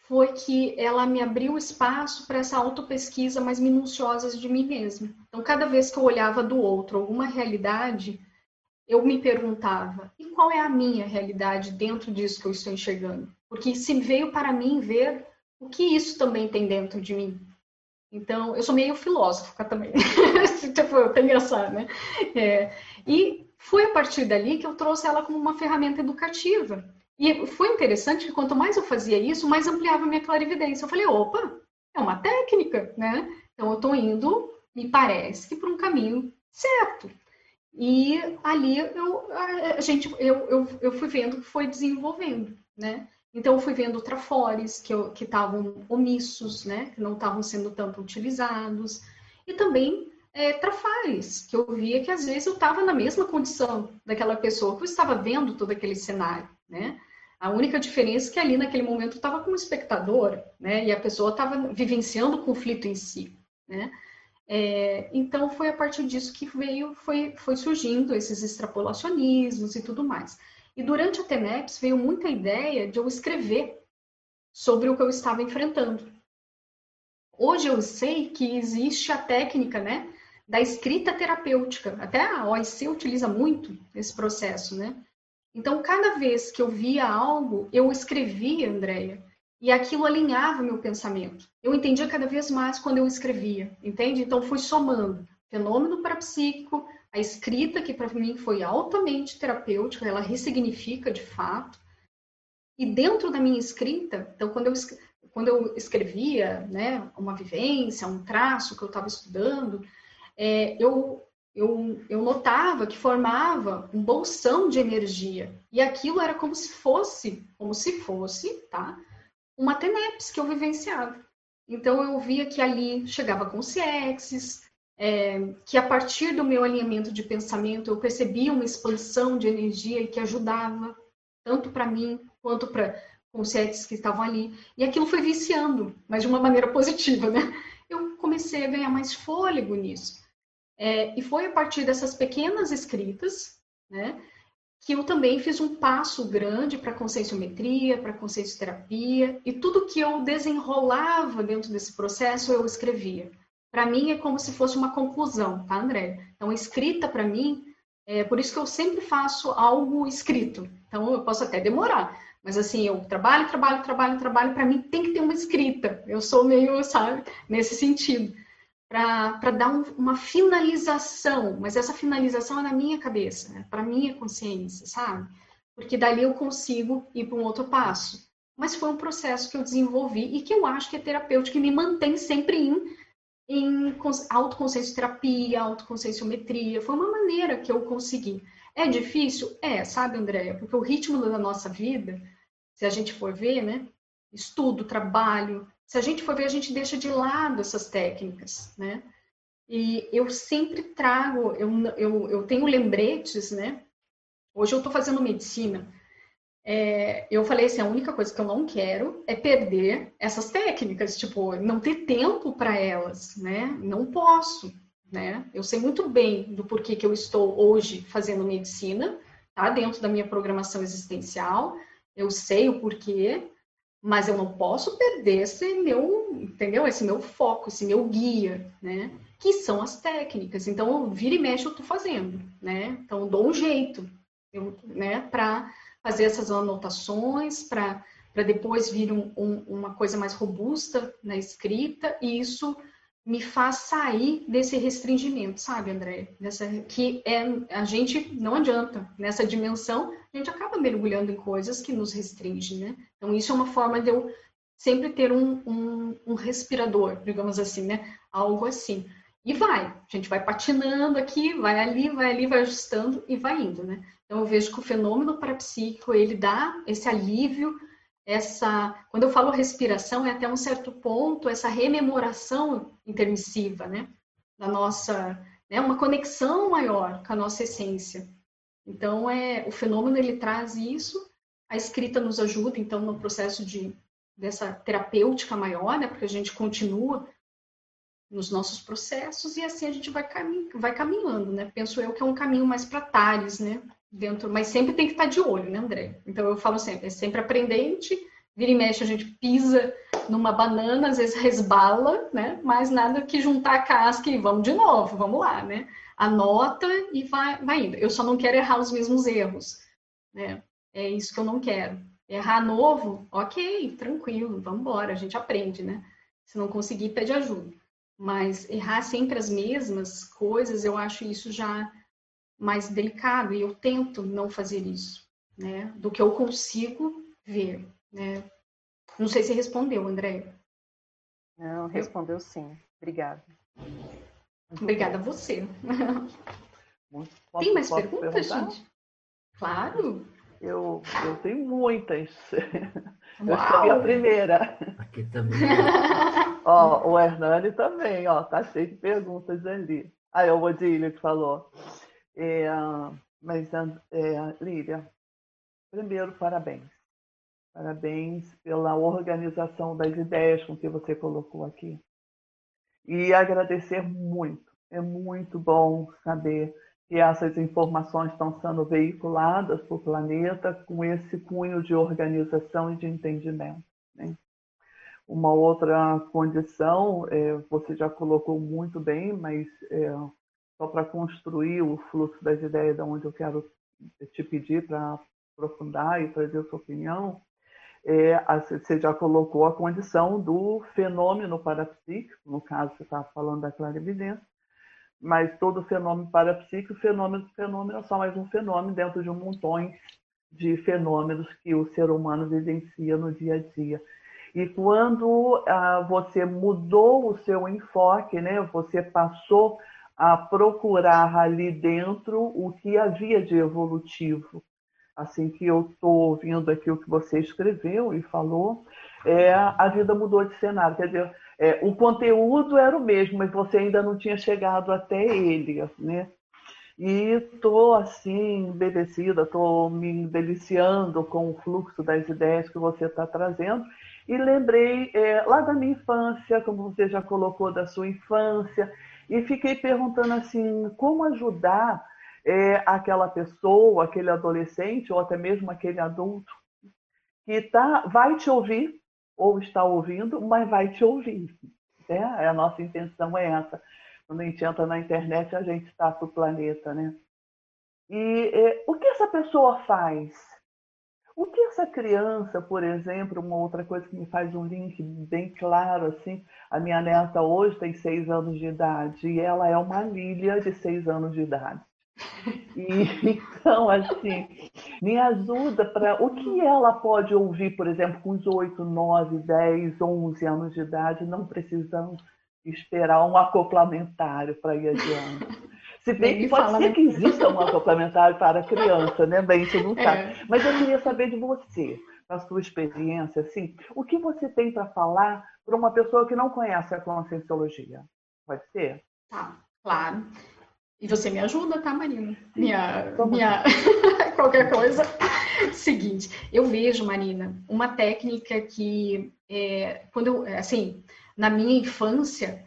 foi que ela me abriu espaço para essa autopesquisa mais minuciosa de mim mesma. Então, cada vez que eu olhava do outro alguma realidade, eu me perguntava: e qual é a minha realidade dentro disso que eu estou enxergando? Porque se veio para mim ver o que isso também tem dentro de mim. Então, eu sou meio filósofa também. [laughs] tipo, tenho essa, né? É, e foi a partir dali que eu trouxe ela como uma ferramenta educativa. E foi interessante que quanto mais eu fazia isso, mais ampliava minha clarividência. Eu falei, opa, é uma técnica, né? Então eu estou indo, me parece que por um caminho certo. E ali eu, a gente, eu, eu, eu fui vendo que foi desenvolvendo, né? Então eu fui vendo trafores que estavam omissos, né? Que não estavam sendo tanto utilizados. E também é, trafares, que eu via que às vezes eu estava na mesma condição daquela pessoa que eu estava vendo todo aquele cenário, né? A única diferença é que ali naquele momento eu estava como espectadora, né? E a pessoa estava vivenciando o conflito em si, né? É, então foi a partir disso que veio, foi, foi surgindo esses extrapolacionismos e tudo mais. E durante a TENEPS veio muita ideia de eu escrever sobre o que eu estava enfrentando. Hoje eu sei que existe a técnica, né, da escrita terapêutica. Até a OIC utiliza muito esse processo, né? Então, cada vez que eu via algo, eu escrevia, Andréia, e aquilo alinhava meu pensamento. Eu entendia cada vez mais quando eu escrevia, entende? Então, fui somando fenômeno parapsíquico, a escrita, que para mim foi altamente terapêutica, ela ressignifica de fato. E dentro da minha escrita, então, quando eu, quando eu escrevia né, uma vivência, um traço que eu estava estudando, é, eu, eu, eu notava que formava um bolsão de energia. E aquilo era como se fosse, como se fosse, tá? Uma TENEPS que eu vivenciava. Então eu via que ali chegava com sexes, é, que a partir do meu alinhamento de pensamento eu percebia uma expansão de energia e que ajudava tanto para mim quanto para conscientes que estavam ali. E aquilo foi viciando, mas de uma maneira [laughs] positiva, né? Eu comecei a ganhar mais fôlego nisso. É, e foi a partir dessas pequenas escritas, né, que eu também fiz um passo grande para a conscienciometria, para a consciencioterapia, e tudo que eu desenrolava dentro desse processo eu escrevia. Para mim é como se fosse uma conclusão, tá, André? Então, escrita para mim, é por isso que eu sempre faço algo escrito. Então, eu posso até demorar, mas assim, eu trabalho, trabalho, trabalho, trabalho, para mim tem que ter uma escrita. Eu sou meio, sabe, nesse sentido para dar um, uma finalização, mas essa finalização é na minha cabeça, né? para minha consciência, sabe? Porque dali eu consigo ir para um outro passo. Mas foi um processo que eu desenvolvi e que eu acho que é terapêutico, que me mantém sempre em, em autoconsciência terapia, autoconscienciometria. Foi uma maneira que eu consegui. É difícil? É, sabe, Andréia? Porque o ritmo da nossa vida, se a gente for ver, né? Estudo, trabalho, se a gente for ver, a gente deixa de lado essas técnicas, né? E eu sempre trago, eu, eu, eu tenho lembretes, né? Hoje eu estou fazendo medicina. é, eu falei assim, a única coisa que eu não quero é perder essas técnicas, tipo, não ter tempo para elas, né? Não posso, né? Eu sei muito bem do porquê que eu estou hoje fazendo medicina, tá? Dentro da minha programação existencial, eu sei o porquê, mas eu não posso perder esse meu, entendeu? Esse meu foco, esse meu guia, né? Que são as técnicas. Então, vira e mexe eu tô fazendo, né? Então, dou um jeito, eu, né? Para fazer essas anotações, para depois vir um, um, uma coisa mais robusta na escrita, e isso me faz sair desse restringimento, sabe, André? Que é a gente não adianta nessa dimensão, a gente acaba mergulhando em coisas que nos restringem, né? Então isso é uma forma de eu sempre ter um, um, um respirador, digamos assim, né? Algo assim. E vai, a gente vai patinando aqui, vai ali, vai ali, vai ajustando e vai indo, né? Então eu vejo que o fenômeno parapsíquico ele dá esse alívio essa, quando eu falo respiração, é até um certo ponto essa rememoração intermissiva, né? Da nossa, né? Uma conexão maior com a nossa essência. Então, é, o fenômeno ele traz isso, a escrita nos ajuda, então, no processo de dessa terapêutica maior, né? Porque a gente continua nos nossos processos e assim a gente vai, camin vai caminhando, né? Penso eu que é um caminho mais para Tales, né? Dentro, mas sempre tem que estar de olho, né, André? Então eu falo sempre, é sempre aprendente, vira e mexe a gente pisa numa banana, às vezes resbala, né? Mas nada que juntar a casca e vamos de novo, vamos lá, né? Anota e vai, vai indo. Eu só não quero errar os mesmos erros, né? É isso que eu não quero. Errar novo, ok, tranquilo, vamos embora, a gente aprende, né? Se não conseguir, pede ajuda. Mas errar sempre as mesmas coisas, eu acho isso já mais delicado e eu tento não fazer isso, né? Do que eu consigo ver, né? Não sei se respondeu, André. Não, respondeu sim. Obrigada. Obrigada a você. [laughs] Posso, Tem mais perguntas, perguntar? gente? Claro. Eu, eu tenho muitas. Uau. Eu escolhi a primeira. Aqui também. [laughs] ó, o Hernani também, ó, tá cheio de perguntas ali. Aí o Odílio que falou. É, mas, é, primeiro, parabéns. Parabéns pela organização das ideias com que você colocou aqui. E agradecer muito. É muito bom saber que essas informações estão sendo veiculadas para o planeta com esse cunho de organização e de entendimento. Né? Uma outra condição, é, você já colocou muito bem, mas é, só para construir o fluxo das ideias de onde eu quero te pedir para aprofundar e trazer a sua opinião, é, você já colocou a condição do fenômeno parapsíquico, no caso você está falando da clarividência, mas todo fenômeno parapsíquico, fenômeno fenômeno é só mais um fenômeno dentro de um montão de fenômenos que o ser humano vivencia no dia a dia. E quando ah, você mudou o seu enfoque, né, você passou a procurar ali dentro o que havia de evolutivo. Assim que eu estou ouvindo aqui o que você escreveu e falou, é, a vida mudou de cenário. Quer dizer, é, o conteúdo era o mesmo, mas você ainda não tinha chegado até ele, né? E estou assim, embevecida, estou me deliciando com o fluxo das ideias que você está trazendo. E lembrei é, lá da minha infância, como você já colocou da sua infância, e fiquei perguntando assim, como ajudar é, aquela pessoa, aquele adolescente ou até mesmo aquele adulto que tá, vai te ouvir ou está ouvindo, mas vai te ouvir. Né? A nossa intenção é essa. Quando a gente entra na internet, a gente está para o planeta, né? E é, o que essa pessoa faz? O que essa criança, por exemplo, uma outra coisa que me faz um link bem claro, assim, a minha neta hoje tem seis anos de idade e ela é uma Lília de seis anos de idade. E, [laughs] então, assim, me ajuda para o que ela pode ouvir, por exemplo, com os 8, 9, 10, 11 anos de idade, não precisamos esperar um acoplamentário para ir adiante. Se bem que pode ser que exista um complementar para a criança, né? Bem, isso não sabe. É. Mas eu queria saber de você, da sua experiência, assim, o que você tem para falar para uma pessoa que não conhece a conscienciologia? Pode ser? Tá, claro. E você me ajuda, tá, Marina? Minha, minha... [laughs] qualquer coisa. Seguinte, eu vejo, Marina, uma técnica que, é, quando eu, assim, na minha infância,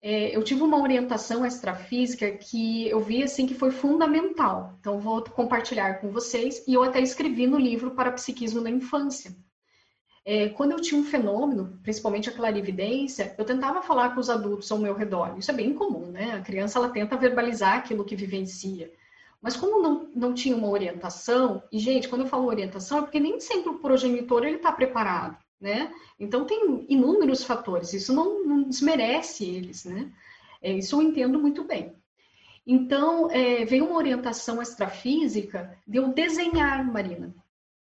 é, eu tive uma orientação extrafísica que eu vi assim que foi fundamental. Então, vou compartilhar com vocês e eu até escrevi no livro para psiquismo da infância. É, quando eu tinha um fenômeno, principalmente a clarividência, eu tentava falar com os adultos ao meu redor. Isso é bem comum, né? A criança ela tenta verbalizar aquilo que vivencia. Mas como não, não tinha uma orientação, e gente, quando eu falo orientação é porque nem sempre o progenitor ele está preparado né? Então tem inúmeros fatores, isso não, não desmerece eles, né? É, isso eu entendo muito bem. Então, é, veio uma orientação extrafísica de eu desenhar, Marina.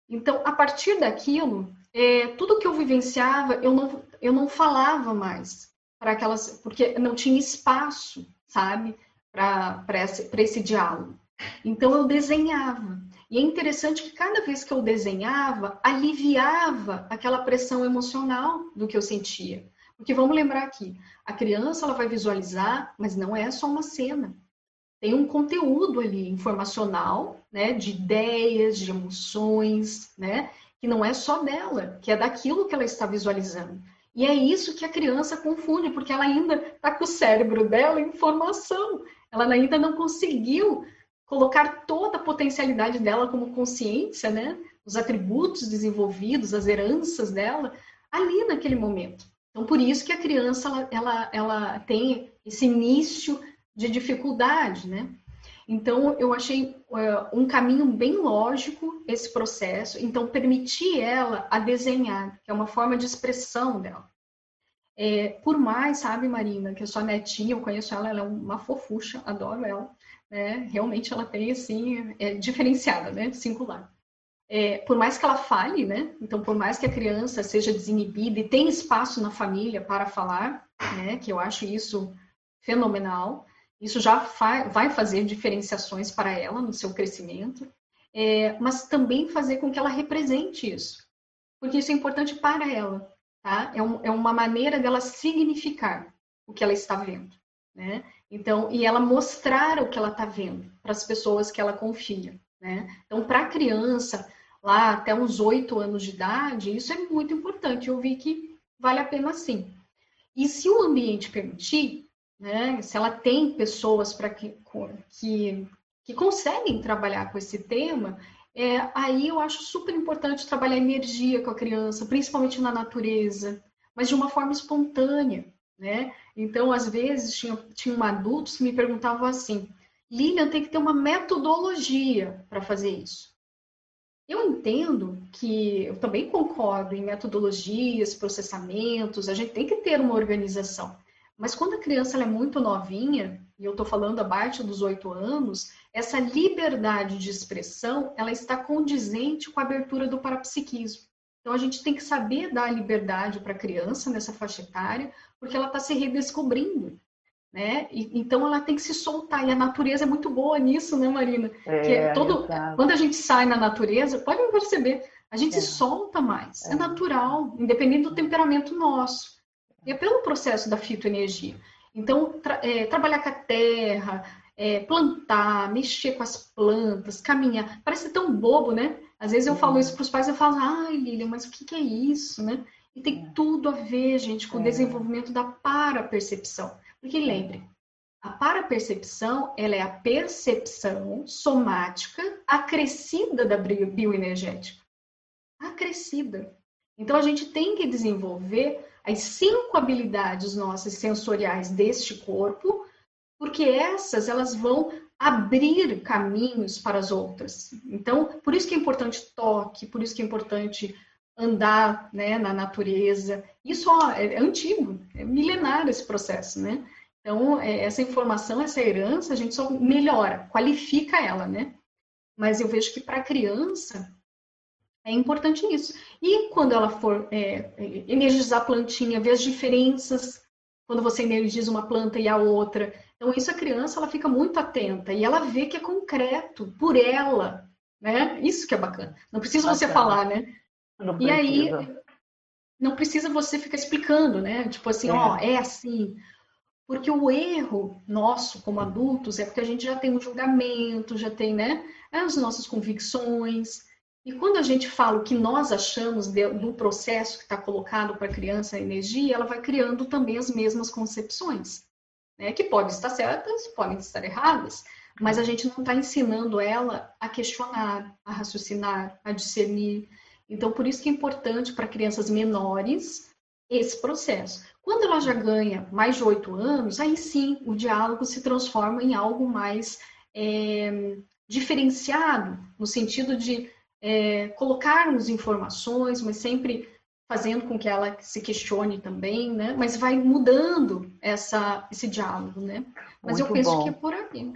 Então, a partir daquilo, é, tudo que eu vivenciava, eu não, eu não falava mais para aquelas, porque não tinha espaço, sabe, para esse, esse diálogo. Então, eu desenhava. E é interessante que cada vez que eu desenhava, aliviava aquela pressão emocional do que eu sentia. Porque vamos lembrar aqui, a criança ela vai visualizar, mas não é só uma cena. Tem um conteúdo ali informacional, né, de ideias, de emoções, né, que não é só dela, que é daquilo que ela está visualizando. E é isso que a criança confunde, porque ela ainda está com o cérebro dela em formação. Ela ainda não conseguiu colocar toda a potencialidade dela como consciência, né? Os atributos desenvolvidos, as heranças dela, ali naquele momento. Então, por isso que a criança ela, ela, ela tem esse início de dificuldade, né? Então, eu achei uh, um caminho bem lógico esse processo. Então, permitir ela a desenhar, que é uma forma de expressão dela. É, por mais, sabe, Marina, que eu sou netinha, eu conheço ela, ela é uma fofucha, adoro ela né, realmente ela tem, assim, é diferenciada, né, singular. É, por mais que ela fale, né, então por mais que a criança seja desinibida e tenha espaço na família para falar, né, que eu acho isso fenomenal, isso já fa vai fazer diferenciações para ela no seu crescimento, é, mas também fazer com que ela represente isso, porque isso é importante para ela, tá? É, um, é uma maneira dela significar o que ela está vendo, né? Então, e ela mostrar o que ela está vendo para as pessoas que ela confia, né? Então, para a criança, lá até uns oito anos de idade, isso é muito importante. Eu vi que vale a pena sim. E se o ambiente permitir, né? Se ela tem pessoas para que, que que conseguem trabalhar com esse tema, é, aí eu acho super importante trabalhar energia com a criança, principalmente na natureza, mas de uma forma espontânea, né? Então, às vezes, tinha, tinha adultos que me perguntavam assim, Lilian, tem que ter uma metodologia para fazer isso. Eu entendo que, eu também concordo em metodologias, processamentos, a gente tem que ter uma organização. Mas quando a criança é muito novinha, e eu estou falando abaixo dos oito anos, essa liberdade de expressão, ela está condizente com a abertura do parapsiquismo. Então, a gente tem que saber dar liberdade para a criança nessa faixa etária, porque ela está se redescobrindo. Né? E, então ela tem que se soltar e a natureza é muito boa nisso, né, Marina? É, que é todo quando a gente sai na natureza, pode perceber, a gente é. se solta mais, é. é. natural, independente do temperamento nosso. E é pelo processo da fitoenergia. Então tra é, trabalhar com a terra, é, plantar, mexer com as plantas, caminhar, parece tão bobo, né? Às vezes eu falo isso para os pais, eu falo, ai, Lilian, mas o que, que é isso, né? E tem é. tudo a ver, gente, com o é. desenvolvimento da parapercepção. Porque lembre, a parapercepção, ela é a percepção somática acrescida da bioenergética. Acrescida. Então, a gente tem que desenvolver as cinco habilidades nossas sensoriais deste corpo, porque essas, elas vão abrir caminhos para as outras. Então, por isso que é importante toque, por isso que é importante andar né, na natureza. Isso ó, é, é antigo, é milenário esse processo, né? Então, é, essa informação, essa herança, a gente só melhora, qualifica ela, né? Mas eu vejo que para a criança é importante isso. E quando ela for é, energizar a plantinha, ver as diferenças quando você energiza uma planta e a outra. Então, isso a criança ela fica muito atenta e ela vê que é concreto por ela, né? Isso que é bacana. Não precisa bacana. você falar, né? Não e aí, não precisa você ficar explicando, né? Tipo assim, é. ó, é assim. Porque o erro nosso como adultos é porque a gente já tem um julgamento, já tem, né, as nossas convicções. E quando a gente fala o que nós achamos de, do processo que está colocado para a criança a energia, ela vai criando também as mesmas concepções, né, que podem estar certas, podem estar erradas, mas a gente não está ensinando ela a questionar, a raciocinar, a discernir. Então, por isso que é importante para crianças menores esse processo. Quando ela já ganha mais de oito anos, aí sim o diálogo se transforma em algo mais é, diferenciado, no sentido de é, colocarmos informações, mas sempre fazendo com que ela se questione também, né? Mas vai mudando essa, esse diálogo, né? Mas muito eu penso bom. que é por aí.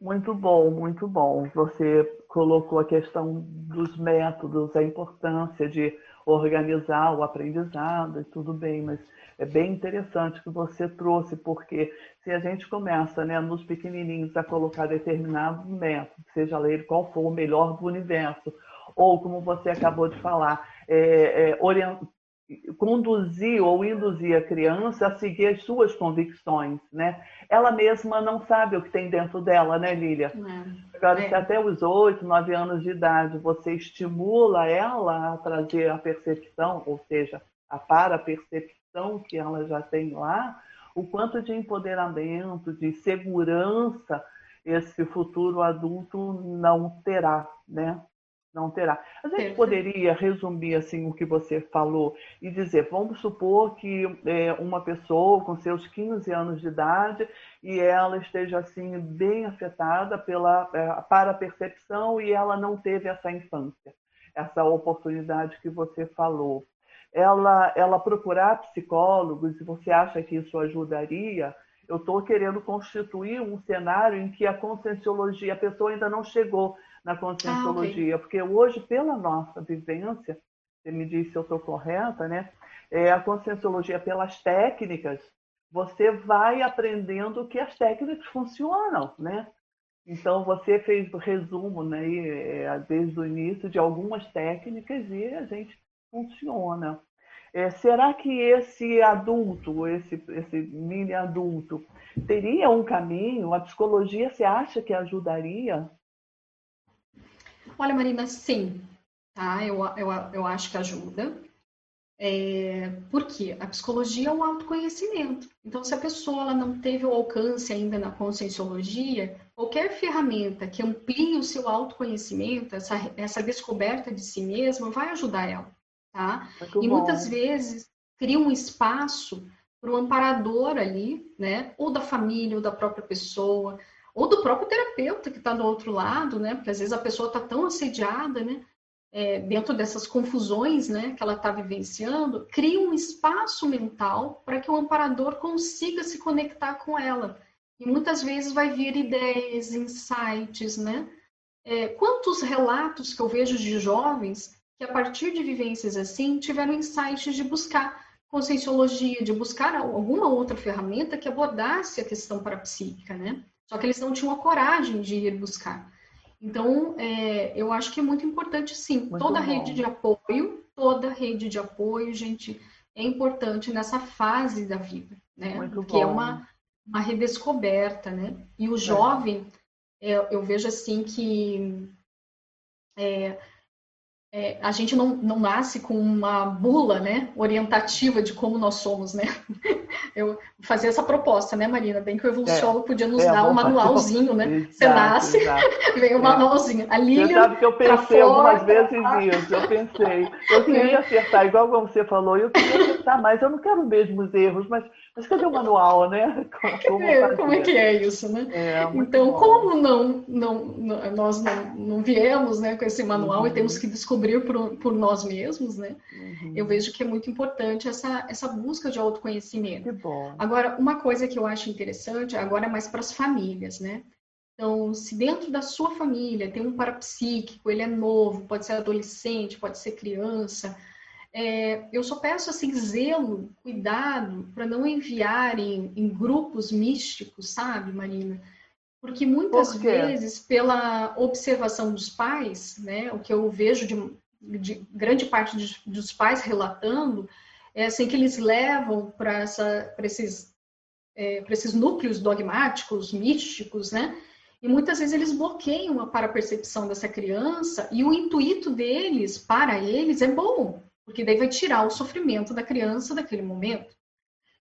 Muito bom, muito bom. Você colocou a questão dos métodos, a importância de organizar o aprendizado e tudo bem, mas é bem interessante que você trouxe, porque se a gente começa né, nos pequenininhos a colocar determinados métodos, seja ele qual for o melhor do universo, ou como você acabou de falar, é, é, orient... conduzir ou induzir a criança a seguir as suas convicções, né? Ela mesma não sabe o que tem dentro dela, né, Lília? É. Agora, é. se até os oito, nove anos de idade você estimula ela a trazer a percepção, ou seja, a para-percepção que ela já tem lá, o quanto de empoderamento, de segurança esse futuro adulto não terá, né? Não terá. A gente poderia resumir assim o que você falou e dizer, vamos supor que é, uma pessoa com seus 15 anos de idade e ela esteja assim bem afetada pela é, para a percepção e ela não teve essa infância, essa oportunidade que você falou. Ela, ela procurar psicólogos, e você acha que isso ajudaria? Eu estou querendo constituir um cenário em que a conscienciologia, a pessoa ainda não chegou na conscienciologia, ah, okay. porque hoje, pela nossa vivência, você me disse se eu estou correta, né? É, a conscienciologia, pelas técnicas, você vai aprendendo que as técnicas funcionam, né? Então, você fez o resumo, né, é, desde o início, de algumas técnicas e a gente funciona. É, será que esse adulto, esse, esse mini adulto, teria um caminho? A psicologia, você acha que ajudaria? Olha, Marina, sim, tá? Eu, eu, eu acho que ajuda. É, porque a psicologia é o autoconhecimento. Então, se a pessoa ela não teve o alcance ainda na conscienciologia, qualquer ferramenta que amplie o seu autoconhecimento, essa, essa descoberta de si mesma, vai ajudar ela. Tá? Muito e bom. muitas vezes cria um espaço para o amparador ali, né? Ou da família, ou da própria pessoa, ou do próprio terapeuta que está do outro lado, né? Porque às vezes a pessoa está tão assediada, né? É, dentro dessas confusões, né? Que ela está vivenciando, cria um espaço mental para que o amparador consiga se conectar com ela. E muitas vezes vai vir ideias, insights, né? É, quantos relatos que eu vejo de jovens que a partir de vivências assim tiveram insights de buscar conscienciologia, de buscar alguma outra ferramenta que abordasse a questão parapsíquica, né? Só que eles não tinham a coragem de ir buscar. Então, é, eu acho que é muito importante, sim. Muito toda bom. rede de apoio, toda rede de apoio, gente, é importante nessa fase da vida, né? Muito Porque é bom. é uma, uma redescoberta, né? E o é. jovem, é, eu vejo assim que é, é, a gente não, não nasce com uma bula né, orientativa de como nós somos, né? [laughs] Eu fazia essa proposta, né, Marina? Bem que o evoluciólogo é, podia nos é, dar um manualzinho, né? [laughs] Exato, Você nasce, [laughs] vem um é. manualzinho. A Lilian, você sabe que eu pensei algumas vezes nisso, eu pensei. Eu queria acertar, igual você falou, eu queria acertar, mas eu não quero mesmo os erros, mas mas cadê o manual, né? Como, é, como é que é isso, né? É, então, bom. como não, não, nós não, não viemos né, com esse manual uhum. e temos que descobrir por, por nós mesmos, né? Uhum. Eu vejo que é muito importante essa, essa busca de autoconhecimento. Que bom. Agora, uma coisa que eu acho interessante, agora é mais para as famílias, né? Então, se dentro da sua família tem um parapsíquico, ele é novo, pode ser adolescente, pode ser criança, é, eu só peço assim zelo, cuidado para não enviarem em grupos místicos, sabe, Marina? Porque muitas Por vezes, pela observação dos pais, né, o que eu vejo de, de grande parte de, dos pais relatando, é assim que eles levam para esses é, para esses núcleos dogmáticos, místicos, né? E muitas vezes eles bloqueiam a para-percepção dessa criança e o intuito deles, para eles, é bom, porque daí vai tirar o sofrimento da criança daquele momento.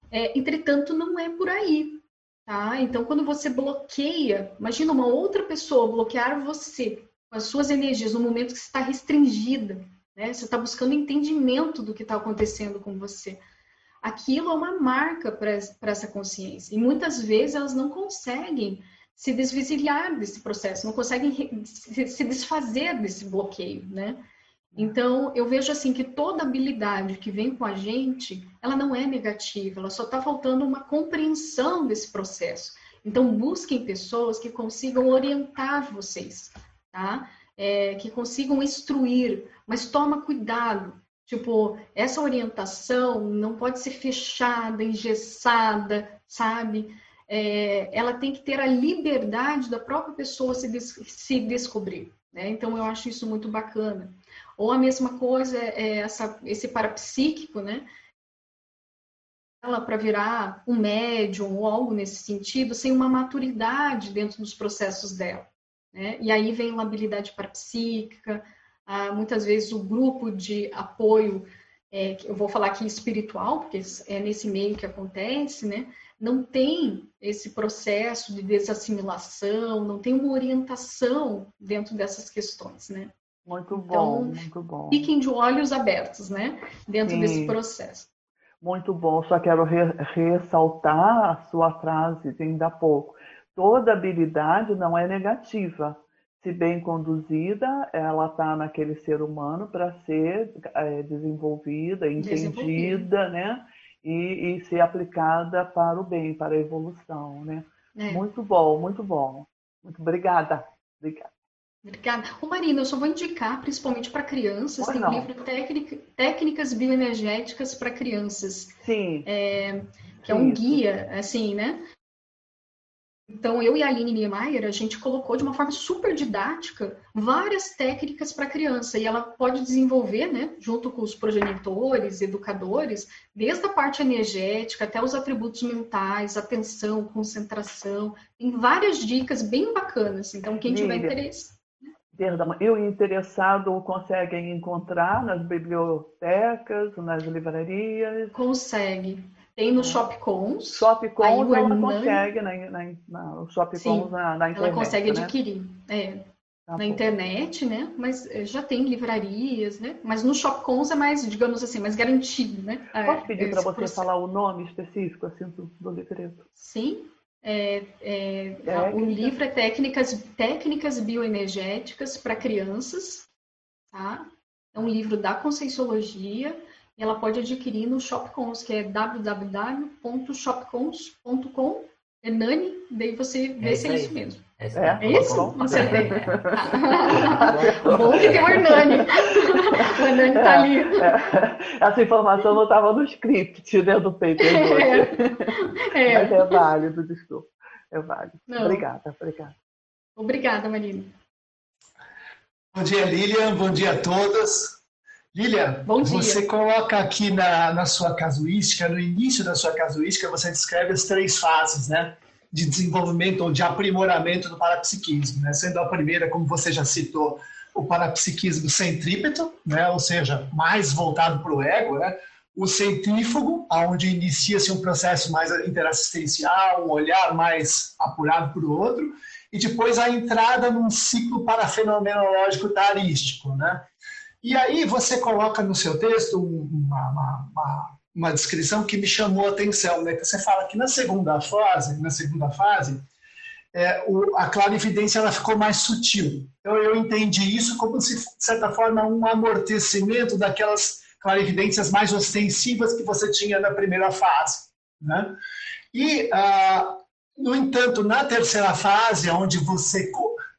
É, entretanto, não é por aí, tá? Então, quando você bloqueia, imagina uma outra pessoa bloquear você com as suas energias no momento que você está restringida, né? Você está buscando entendimento do que está acontecendo com você. Aquilo é uma marca para essa consciência. E muitas vezes elas não conseguem se desvencilhar desse processo, não conseguem se desfazer desse bloqueio, né? Então, eu vejo assim que toda habilidade que vem com a gente, ela não é negativa, ela só está faltando uma compreensão desse processo. Então, busquem pessoas que consigam orientar vocês, tá? É, que consigam instruir, mas toma cuidado. Tipo, essa orientação não pode ser fechada, engessada, sabe? é, ela tem que ter a liberdade da própria pessoa se, des se descobrir. Né? Então, eu acho isso muito bacana. Ou a mesma coisa é essa, esse parapsíquico, né? Ela para virar um médium ou algo nesse sentido, sem uma maturidade dentro dos processos dela. Né? E aí vem uma habilidade parapsíquica, ah, muitas vezes o grupo de apoio, é, eu vou falar aqui espiritual, porque é nesse meio que acontece, né? não tem esse processo de desassimilação, não tem uma orientação dentro dessas questões, né? Muito bom, então, muito bom. Fiquem de olhos abertos, né? Dentro Sim. desse processo. Muito bom, só quero re ressaltar a sua frase de ainda há pouco. Toda habilidade não é negativa. Se bem conduzida, ela está naquele ser humano para ser é, desenvolvida, entendida, né? e, e ser aplicada para o bem, para a evolução, né? É. Muito bom, muito bom. Muito obrigada. Obrigada. Obrigada. Ô Marina, eu só vou indicar, principalmente para crianças, tem um livro Técnica, Técnicas Bioenergéticas para Crianças. Sim. É, que é um Isso. guia, assim, né? Então, eu e a Aline Niemeyer, a gente colocou de uma forma super didática várias técnicas para a criança e ela pode desenvolver, né, junto com os progenitores, educadores, desde a parte energética até os atributos mentais, atenção, concentração, tem várias dicas bem bacanas. Então, quem tiver interesse. Perdão, e o interessado conseguem encontrar nas bibliotecas, nas livrarias? Consegue. Tem no Shopcons. Shopcons ela Hernani... consegue na, na, na, Shopcons na, na, internet. Ela consegue né? adquirir. É, tá na internet, né? Mas eh, já tem livrarias, né? Mas no Shopcons é mais, digamos assim, mais garantido, né? Posso pedir para você processo. falar o nome específico assim, do, do livreto? Sim. É, é, o livro é técnicas, técnicas bioenergéticas para crianças, tá? É um livro da Conscienciologia ela pode adquirir no Shopcons, que é www.shopcons.com. É Nani, daí você vê é se é isso mesmo. É, é, é isso? Não sei. É. Bom que tem o Hernani. [laughs] O Hernani tá ali. É, [laughs] é. Essa informação não estava no script, né, do paper [laughs] é. Mas é válido, desculpa. É válido. Não. Obrigada, obrigada. Obrigada, Marina. Bom dia, Lilian. Bom dia a todos. Lilian, você coloca aqui na, na sua casuística, no início da sua casuística, você descreve as três fases, né? De desenvolvimento ou de aprimoramento do parapsiquismo, né? Sendo a primeira, como você já citou, o parapsiquismo centrípeto, né? Ou seja, mais voltado para o ego, né? O centrífugo, onde inicia-se um processo mais interassistencial, um olhar mais apurado para o outro, e depois a entrada num ciclo parafenomenológico tarístico, né? E aí você coloca no seu texto uma, uma, uma, uma descrição que me chamou a atenção, né? Que você fala que na segunda fase, na segunda fase, é, o, a clarividência ela ficou mais sutil. Então eu entendi isso como se, de certa forma, um amortecimento daquelas clarividências mais ostensivas que você tinha na primeira fase, né? E, ah, no entanto, na terceira fase, onde você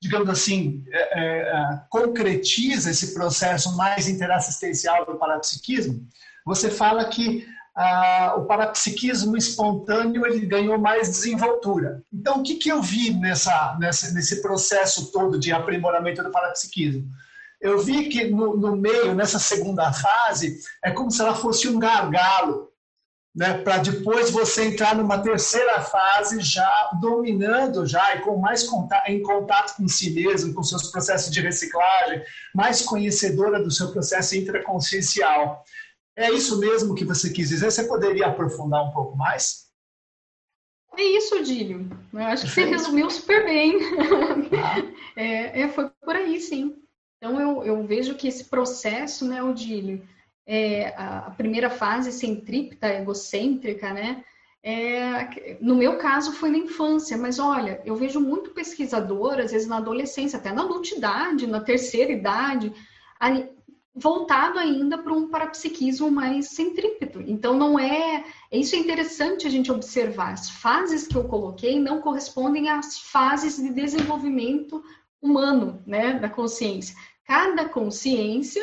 digamos assim, é, é, é, concretiza esse processo mais interassistencial do parapsiquismo, você fala que ah, o parapsiquismo espontâneo ele ganhou mais desenvoltura. Então, o que, que eu vi nessa, nessa, nesse processo todo de aprimoramento do parapsiquismo? Eu vi que no, no meio, nessa segunda fase, é como se ela fosse um gargalo né, para depois você entrar numa terceira fase já dominando já e com mais contato, em contato com si mesmo, com seus processos de reciclagem, mais conhecedora do seu processo intraconsciencial. É isso mesmo que você quis dizer? Você poderia aprofundar um pouco mais? É isso, Dílio. Eu acho que você resumiu super bem. Ah. [laughs] É, é, foi por aí, sim. Então, eu, eu vejo que esse processo, né, Odílio, é, a, a, primeira fase centrípeta, egocêntrica, né, é, no meu caso foi na infância, mas olha, eu vejo muito pesquisador, às vezes na adolescência, até na adultidade, na terceira idade, voltado ainda para um parapsiquismo mais centrípeto. Então, não é. Isso é interessante a gente observar. As fases que eu coloquei não correspondem às fases de desenvolvimento humano, né, da consciência. Cada consciência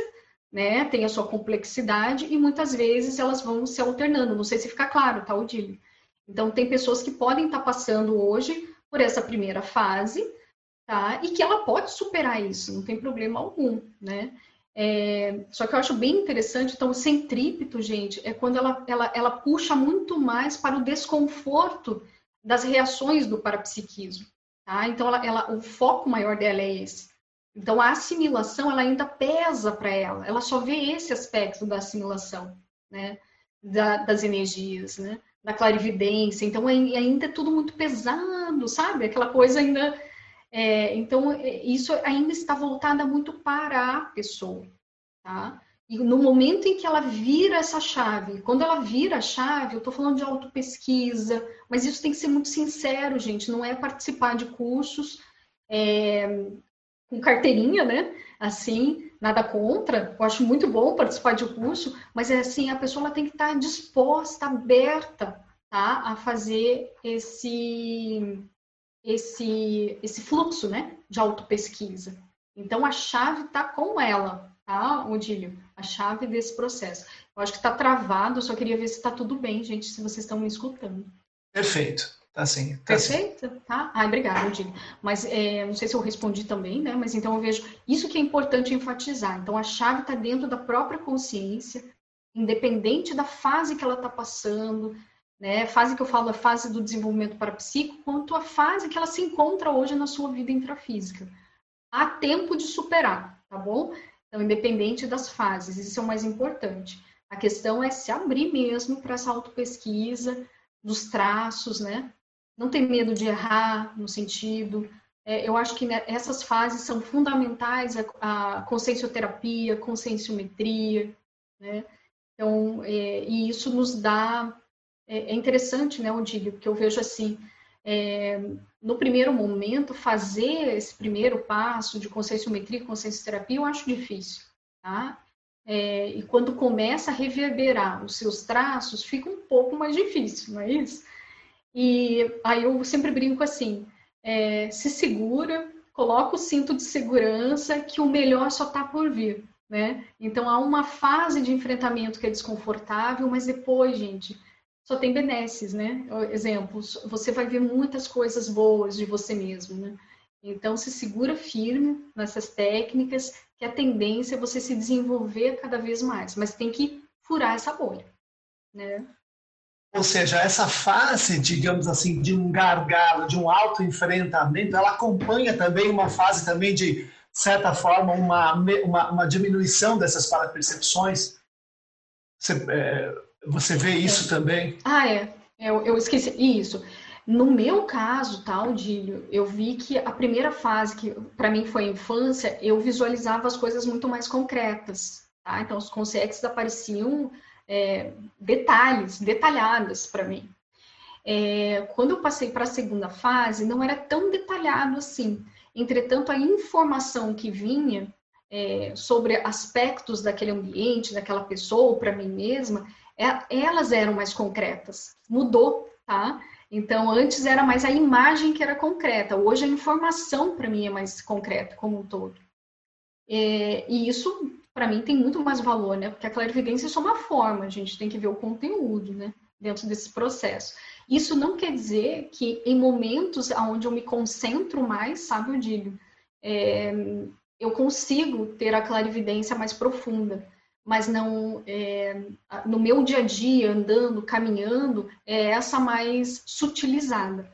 né, tem a sua complexidade e muitas vezes elas vão se alternando. Não sei se fica claro, tá, Odílio? Então, tem pessoas que podem estar passando hoje por essa primeira fase, tá? E que ela pode superar isso, não tem problema algum, né? É, só que eu acho bem interessante, então, o centrípeto, gente, é quando ela, ela, ela puxa muito mais para o desconforto das reações do parapsiquismo, tá? Então, ela, ela, o foco maior dela é esse. Então, a assimilação, ela ainda pesa para ela. Ela só vê esse aspecto da assimilação, né? Da, das energias, né? Da clarividência. Então, ainda é tudo muito pesado, sabe? Aquela coisa ainda... É, então, é, isso ainda está voltada muito para a pessoa, tá? E no momento em que ela vira essa chave, quando ela vira a chave, eu estou falando de autopesquisa, mas isso tem que ser muito sincero, gente, não é participar de cursos é, com carteirinha, né? Assim, nada contra. Eu acho muito bom participar de curso, mas é assim, a pessoa ela tem que estar disposta, aberta, tá? A fazer esse esse esse fluxo, né? De autopesquisa. Então a chave está com ela, tá, Odílio? A chave desse processo. Eu acho que está travado, eu só queria ver se está tudo bem, gente, se vocês estão me escutando. Perfeito. Tá sim. Tá Perfeito, sim. tá? Ai, obrigada, Dini. Mas é, não sei se eu respondi também, né? Mas então eu vejo isso que é importante enfatizar. Então a chave está dentro da própria consciência, independente da fase que ela está passando, né? Fase que eu falo, a fase do desenvolvimento parapsíquico, quanto a fase que ela se encontra hoje na sua vida intrafísica. Há tempo de superar, tá bom? Então, independente das fases, isso é o mais importante. A questão é se abrir mesmo para essa autopesquisa dos traços, né? não ter medo de errar no sentido. É, eu acho que né, essas fases são fundamentais, a, a consciencioterapia, conscienciometria, né? Então, é, e isso nos dá. É, é interessante, né, Odílio, porque eu vejo assim, é, no primeiro momento, fazer esse primeiro passo de conscienciometria, consciencioterapia, eu acho difícil, tá? É, e quando começa a reverberar os seus traços, fica um pouco mais difícil, não é isso? E aí eu sempre brinco assim: é, se segura, coloca o cinto de segurança, que o melhor só está por vir. Né? Então há uma fase de enfrentamento que é desconfortável, mas depois, gente, só tem benesses, né? Exemplos, você vai ver muitas coisas boas de você mesmo, né? Então se segura firme nessas técnicas, que a tendência é você se desenvolver cada vez mais, mas tem que furar essa bolha, né? Ou seja, essa fase, digamos assim, de um gargalo, de um autoenfrentamento, ela acompanha também uma fase também de, certa forma, uma, uma, uma diminuição dessas parapercepções. Você, é, você vê isso é. também? Ah, é. Eu, eu esqueci. Isso. No meu caso, tá, Odílio, eu vi que a primeira fase, que para mim foi a infância, eu visualizava as coisas muito mais concretas. Tá? Então, os conceitos apareciam é, detalhes, detalhadas para mim. É, quando eu passei para a segunda fase, não era tão detalhado assim. Entretanto, a informação que vinha é, sobre aspectos daquele ambiente, daquela pessoa, para mim mesma, elas eram mais concretas. Mudou, tá? Então, antes era mais a imagem que era concreta, hoje a informação para mim é mais concreta como um todo. É, e isso para mim tem muito mais valor, né? Porque a clarividência é só uma forma, a gente tem que ver o conteúdo, né? Dentro desse processo. Isso não quer dizer que em momentos onde eu me concentro mais, sabe, eu digo, é, eu consigo ter a clarividência mais profunda. Mas não é, no meu dia a dia, andando, caminhando, é essa mais sutilizada.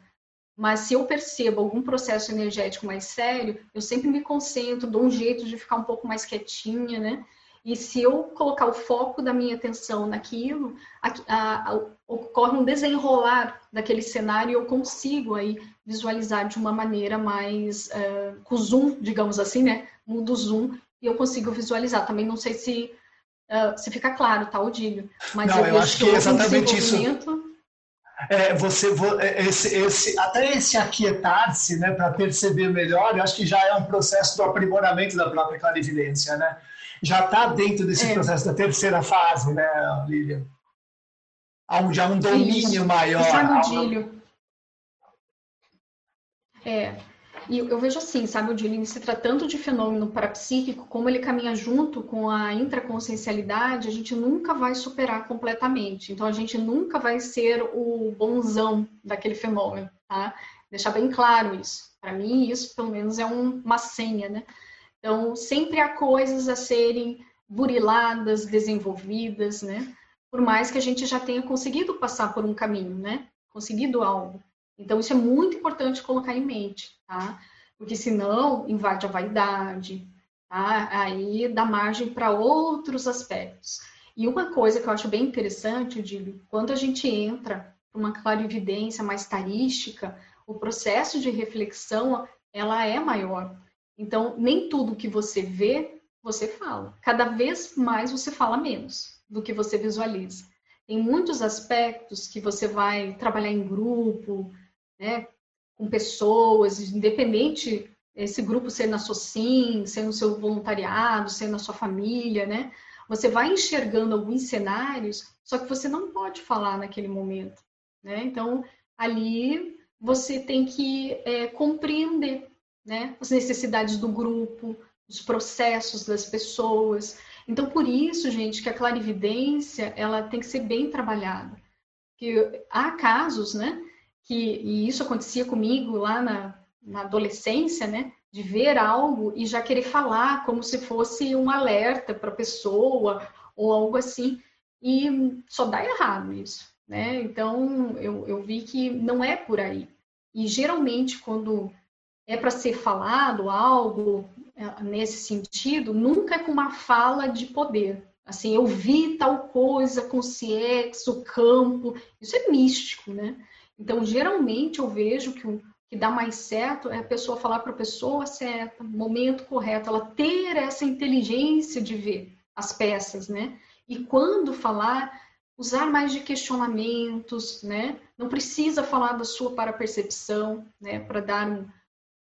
Mas se eu percebo algum processo energético mais sério, eu sempre me concentro, dou um jeito de ficar um pouco mais quietinha, né? E se eu colocar o foco da minha atenção naquilo, a, a, a, ocorre um desenrolar daquele cenário e eu consigo aí visualizar de uma maneira mais uh, com zoom, digamos assim, né? Mudo zoom e eu consigo visualizar. Também não sei se uh, se fica claro, tá, Odílio? Mas não, eu, acho que é exatamente isso. É, você, é, esse, esse, até esse aquietar-se, né, para perceber melhor, eu acho que já é um processo do aprimoramento da própria clarividência, né? Já está dentro desse é. processo da terceira fase, né, Lilian? Há um, já um domínio Isso. maior. Sabe, É, e eu vejo assim, sabe, o Dilin se tratando de fenômeno parapsíquico, como ele caminha junto com a intraconsciencialidade, a gente nunca vai superar completamente. Então, a gente nunca vai ser o bonzão daquele fenômeno, tá? Deixar bem claro isso. Para mim, isso, pelo menos, é um, uma senha, né? Então, sempre há coisas a serem buriladas, desenvolvidas, né? Por mais que a gente já tenha conseguido passar por um caminho, né? Conseguido algo. Então, isso é muito importante colocar em mente, tá? Porque senão invade a vaidade, tá? Aí dá margem para outros aspectos. E uma coisa que eu acho bem interessante, Dílio, quando a gente entra para uma clarividência mais tarística, o processo de reflexão, ela é maior. Então, nem tudo que você vê, você fala. Cada vez mais você fala menos do que você visualiza. Tem muitos aspectos que você vai trabalhar em grupo, né, com pessoas, independente esse grupo ser na SOCIM, ser no seu voluntariado, ser na sua família, né? Você vai enxergando alguns cenários, só que você não pode falar naquele momento, né? Então, ali você tem que é, compreender, né? As necessidades do grupo, os processos das pessoas. Então, por isso, gente, que a clarividência, ela tem que ser bem trabalhada. Que há casos, né? Que e isso acontecia comigo lá na, na adolescência, né? De ver algo e já querer falar como se fosse um alerta para a pessoa ou algo assim. E só dá errado isso, né? Então eu, eu vi que não é por aí. E geralmente quando é para ser falado algo é, nesse sentido, nunca é com uma fala de poder. Assim, eu vi tal coisa com o CX, o campo, isso é místico, né? Então, geralmente, eu vejo que o que dá mais certo é a pessoa falar para a pessoa certa, momento correto, ela ter essa inteligência de ver as peças, né? E quando falar, usar mais de questionamentos, né? Não precisa falar da sua para-percepção, né? Para dar um,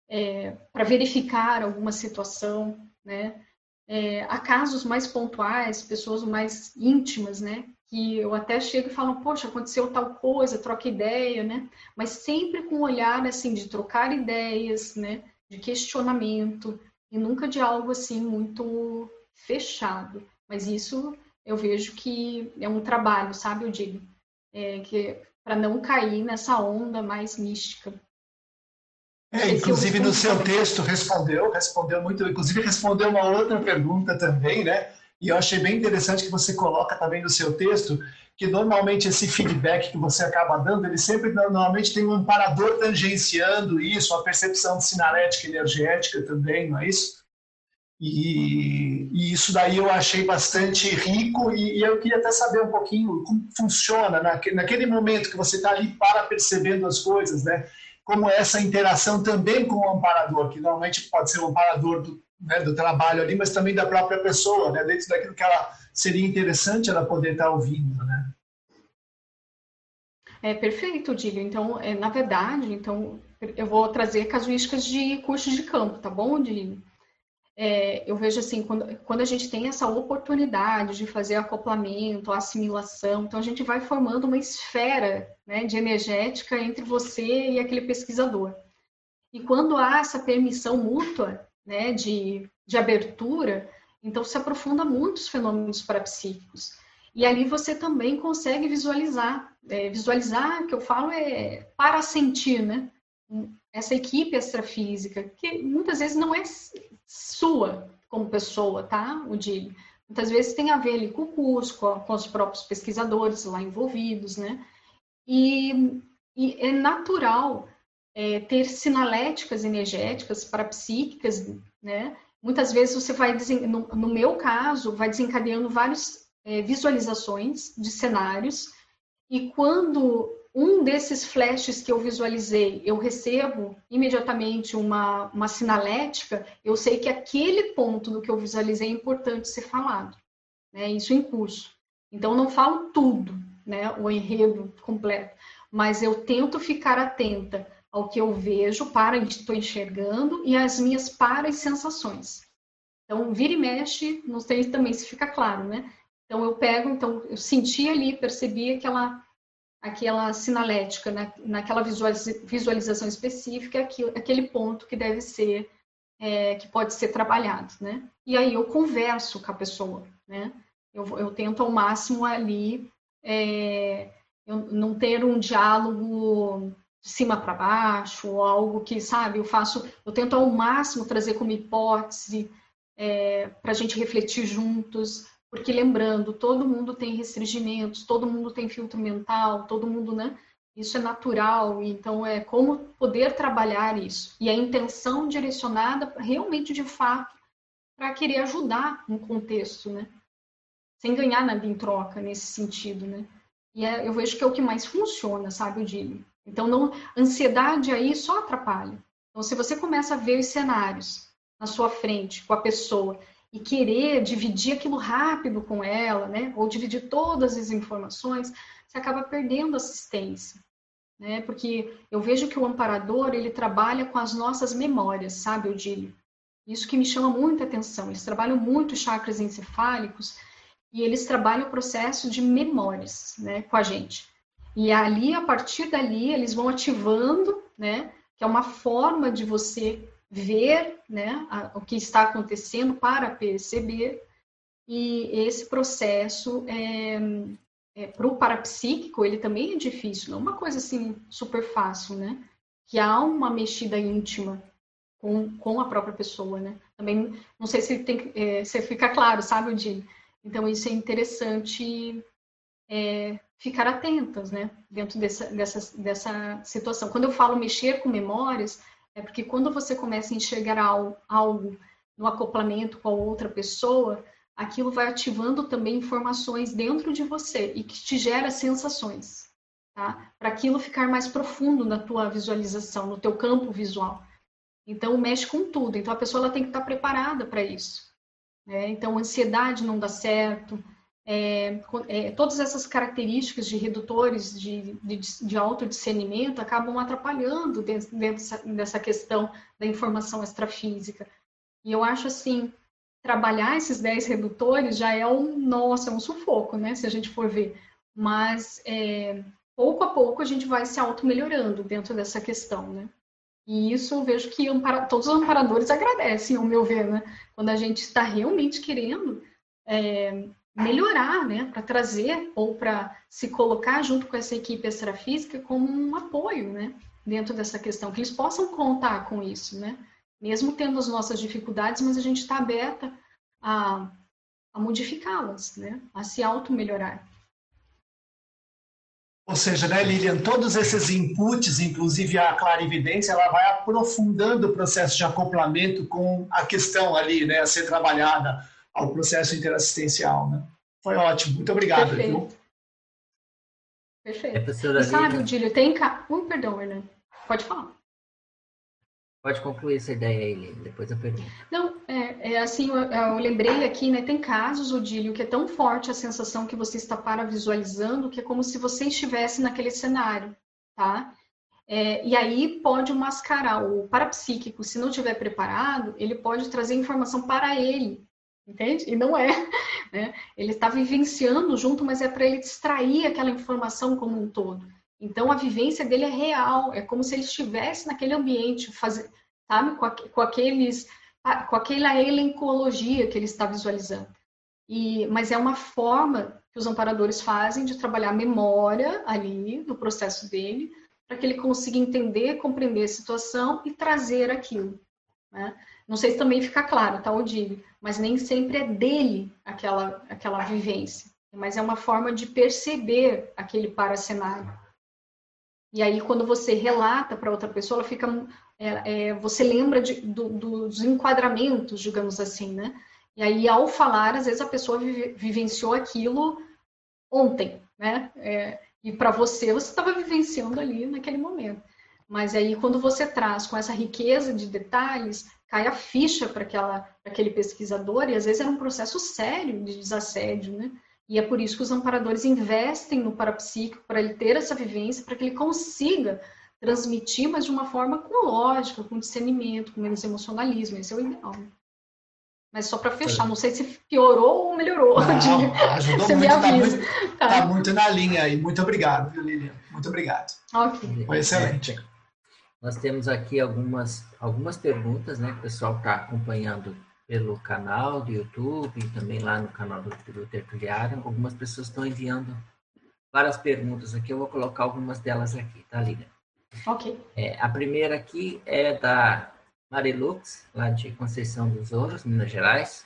é, para verificar alguma situação, né? É, há casos mais pontuais, pessoas mais íntimas, né? Que eu até chego e falo, poxa, aconteceu tal coisa, troca ideia, né? Mas sempre com um olhar, assim, de trocar ideias, né? De questionamento, e nunca de algo, assim, muito fechado. Mas isso eu vejo que é um trabalho, sabe, eu digo, é, que para não cair nessa onda mais mística. É, inclusive no seu texto respondeu, respondeu muito, inclusive respondeu uma outra pergunta também, né? E eu achei bem interessante que você coloca também no seu texto que normalmente esse feedback que você acaba dando, ele sempre normalmente tem um amparador tangenciando isso, a percepção de sinalética energética também, não é isso? E, e, isso daí eu achei bastante rico e, e, eu queria até saber um pouquinho como funciona naquele, momento que você está ali para percebendo as coisas, né? Como essa interação também com o amparador, que normalmente pode ser o amparador do, né, do trabalho ali, mas também da própria pessoa, né, dentro daquilo que ela seria interessante ela poder estar ouvindo, né? É perfeito, Digo. Então, é, na verdade, então eu vou trazer casuísticas de cursos de campo, tá bom, Digo? É, eu vejo assim, quando, quando a gente tem essa oportunidade de fazer acoplamento, assimilação, então a gente vai formando uma esfera né, de energética entre você e aquele pesquisador. E quando há essa permissão mútua, né, de, de abertura, então se aprofunda muitos fenômenos parapsíquicos. E ali você também consegue visualizar. É, visualizar, que eu falo, é para sentir, né? Essa equipe extrafísica, que muitas vezes não é sua como pessoa, tá, o Dili? muitas vezes tem a ver ali com o curso, com, com os próprios pesquisadores lá envolvidos, né? E, e é natural é, ter sinaléticas energéticas parapsíquicas, né? Muitas vezes você vai, no, no meu caso, vai desencadeando várias é, visualizações de cenários, e quando um desses flashes que eu visualizei, eu recebo imediatamente uma, uma sinalética, eu sei que aquele ponto do que eu visualizei é importante ser falado. Né? Isso em curso. Então, não falo tudo, né? o enredo completo, mas eu tento ficar atenta ao que eu vejo, para estou enxergando e as minhas para sensações. Então, vira e mexe, não sei também se fica claro, né? Então, eu pego, então, eu senti ali, percebi aquela aquela sinalética, na, naquela visualização específica, aquilo, aquele ponto que deve ser, é, que pode ser trabalhado, né? E aí eu converso com a pessoa, né? Eu, eu tento ao máximo ali é, não ter um diálogo de cima para baixo, ou algo que, sabe, eu faço, eu tento ao máximo trazer como hipótese é, para a gente refletir juntos, porque lembrando, todo mundo tem restringimentos, todo mundo tem filtro mental, todo mundo, né? Isso é natural, então é como poder trabalhar isso. E a intenção direcionada realmente, de fato, para querer ajudar um contexto, né? Sem ganhar nada em troca nesse sentido, né? E é, eu vejo que é o que mais funciona, sabe, Odílio? Então, não, ansiedade aí só atrapalha. Então, se você começa a ver os cenários na sua frente, com a pessoa, e querer dividir aquilo rápido com ela, né? Ou dividir todas as informações, você acaba perdendo assistência, né? Porque eu vejo que o amparador, ele trabalha com as nossas memórias, sabe, Odílio? Isso que me chama muita atenção. Eles trabalham muito chakras encefálicos e eles trabalham o processo de memórias, né, com a gente. E ali, a partir dali, eles vão ativando, né, que é uma forma de você ver né, a, o que está acontecendo para perceber, e esse processo é, é, para o parapsíquico ele também é difícil, não é uma coisa assim super fácil, né? Que há uma mexida íntima com, com a própria pessoa, né? Também não sei se tem é, se fica claro, sabe, Odile? Então isso é interessante é, ficar atentas, né? Dentro dessa, dessa, dessa situação. Quando eu falo mexer com memórias, é porque quando você começa a enxergar algo no acoplamento com a outra pessoa, aquilo vai ativando também informações dentro de você e que te gera sensações, tá? Para aquilo ficar mais profundo na tua visualização, no teu campo visual. Então mexe com tudo. Então a pessoa ela tem que estar preparada para isso. Né? Então ansiedade não dá certo, é, é, todas essas características de redutores de, de, de acabam atrapalhando dentro, dentro dessa questão da informação extrafísica. E eu acho assim, trabalhar esses 10 redutores já é um, nossa, é um sufoco, né, se a gente for ver. Mas é, pouco a pouco a gente vai se auto-melhorando dentro dessa questão, né. E isso eu vejo que ampara, todos os amparadores agradecem, ao meu ver, né, quando a gente está realmente querendo é, melhorar, né, para trazer ou para se colocar junto com essa equipe extrafísica como um apoio, né, dentro dessa questão, que eles possam contar com isso, né, mesmo tendo as nossas dificuldades, mas a gente está aberta a, a modificá-las, né, a se auto-melhorar. Ou seja, né, Lilian, todos esses inputs, inclusive a clarividência, ela vai aprofundando o processo de acoplamento com a questão ali, né, a ser trabalhada ao processo interassistencial. Né? Foi ótimo, muito obrigado. Perfeito. Viu? Perfeito. É, e sabe, Odílio, tem... Ca... Uh, perdão, Hernando. Pode falar. Pode concluir essa ideia aí, depois eu pergunto. Não, é, é assim, eu, eu, lembrei aqui, né, tem casos, Odílio, que é tão forte a sensação que você está para visualizando, que é como se você estivesse naquele cenário, tá? É, e aí pode mascarar o parapsíquico, se não estiver preparado, ele pode trazer informação para ele, entende? E não é, [laughs] né? Ele está vivenciando junto, mas é para ele distrair aquela informação como um todo. Então a vivência dele é real, é como se ele estivesse naquele ambiente, faz, sabe, com, com aqueles, com aquela elencologia que ele está visualizando. E, mas é uma forma que os amparadores fazem de trabalhar a memória ali no processo dele, para que ele consiga entender, compreender a situação e trazer aquilo. Né? Não sei se também fica claro, tá, Odílio? Mas nem sempre é dele aquela, aquela vivência. Mas é uma forma de perceber aquele paracenário. E aí, quando você relata para outra pessoa, ela fica. É, é, você lembra de, do, dos enquadramentos, digamos assim, né? E aí, ao falar, às vezes a pessoa vive, vivenciou aquilo ontem, né? É, e para você, você estava vivenciando ali naquele momento. Mas aí, quando você traz com essa riqueza de detalhes, cai a ficha para aquele pesquisador, e às vezes é um processo sério de desassédio, né? E é por isso que os amparadores investem no parapsíquico, para ele ter essa vivência, para que ele consiga transmitir, mas de uma forma com lógica, com discernimento, com menos emocionalismo. Esse é o ideal. Mas só para fechar, não sei se piorou ou melhorou. Não, [laughs] ajudou Você muito, está muito, tá. tá muito, na linha aí. Muito obrigado, viu, Lilian? Muito obrigado. Ok. Foi excelente. Nós temos aqui algumas, algumas perguntas, né? Que o pessoal está acompanhando pelo canal do YouTube e também lá no canal do, do Tertuliário. Algumas pessoas estão enviando várias perguntas aqui. Eu vou colocar algumas delas aqui, tá, Lilian? Ok. É, a primeira aqui é da Marilux, lá de Conceição dos Ouros, Minas Gerais.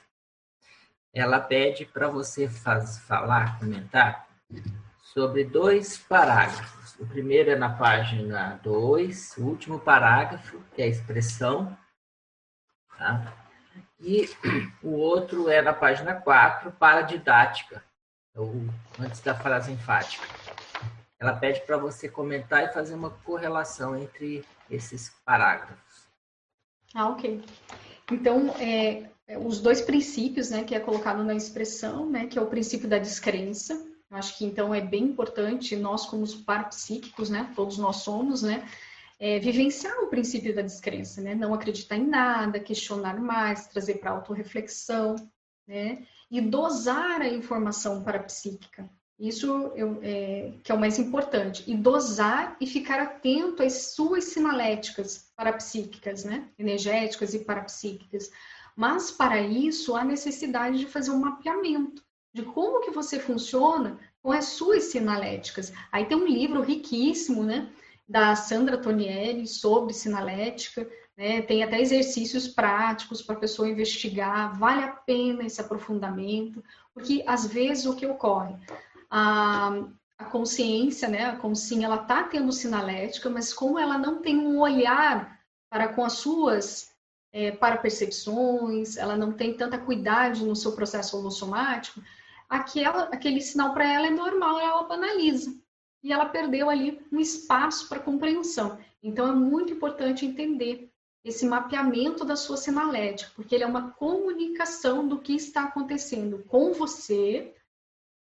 Ela pede para você faz, falar, comentar sobre dois parágrafos o primeiro é na página 2, o último parágrafo, que é a expressão. Tá? E o outro é na página 4, para didática, ou antes da frase enfática. Ela pede para você comentar e fazer uma correlação entre esses parágrafos. Ah, ok. Então, é, é os dois princípios, né, que é colocado na expressão, né, que é o princípio da descrença, Acho que então é bem importante nós como parapsíquicos, né, todos nós somos, né, é, vivenciar o princípio da descrença, né, não acreditar em nada, questionar mais, trazer para autorreflexão, né, e dosar a informação parapsíquica. Isso eu, é, que é o mais importante. E dosar e ficar atento às suas sinaléticas parapsíquicas, né? energéticas e parapsíquicas. Mas, para isso, há necessidade de fazer um mapeamento de como que você funciona com as suas sinaléticas. Aí tem um livro riquíssimo, né, da Sandra Tonielli sobre sinalética, né, tem até exercícios práticos para a pessoa investigar, vale a pena esse aprofundamento, porque às vezes o que ocorre? A, a consciência, né, a consciência, ela está tendo sinalética, mas como ela não tem um olhar para com as suas é, para percepções, ela não tem tanta cuidado no seu processo holossomático, aquela, aquele sinal para ela é normal, ela banaliza. E ela perdeu ali um espaço para compreensão. Então, é muito importante entender esse mapeamento da sua sinalética, porque ele é uma comunicação do que está acontecendo com você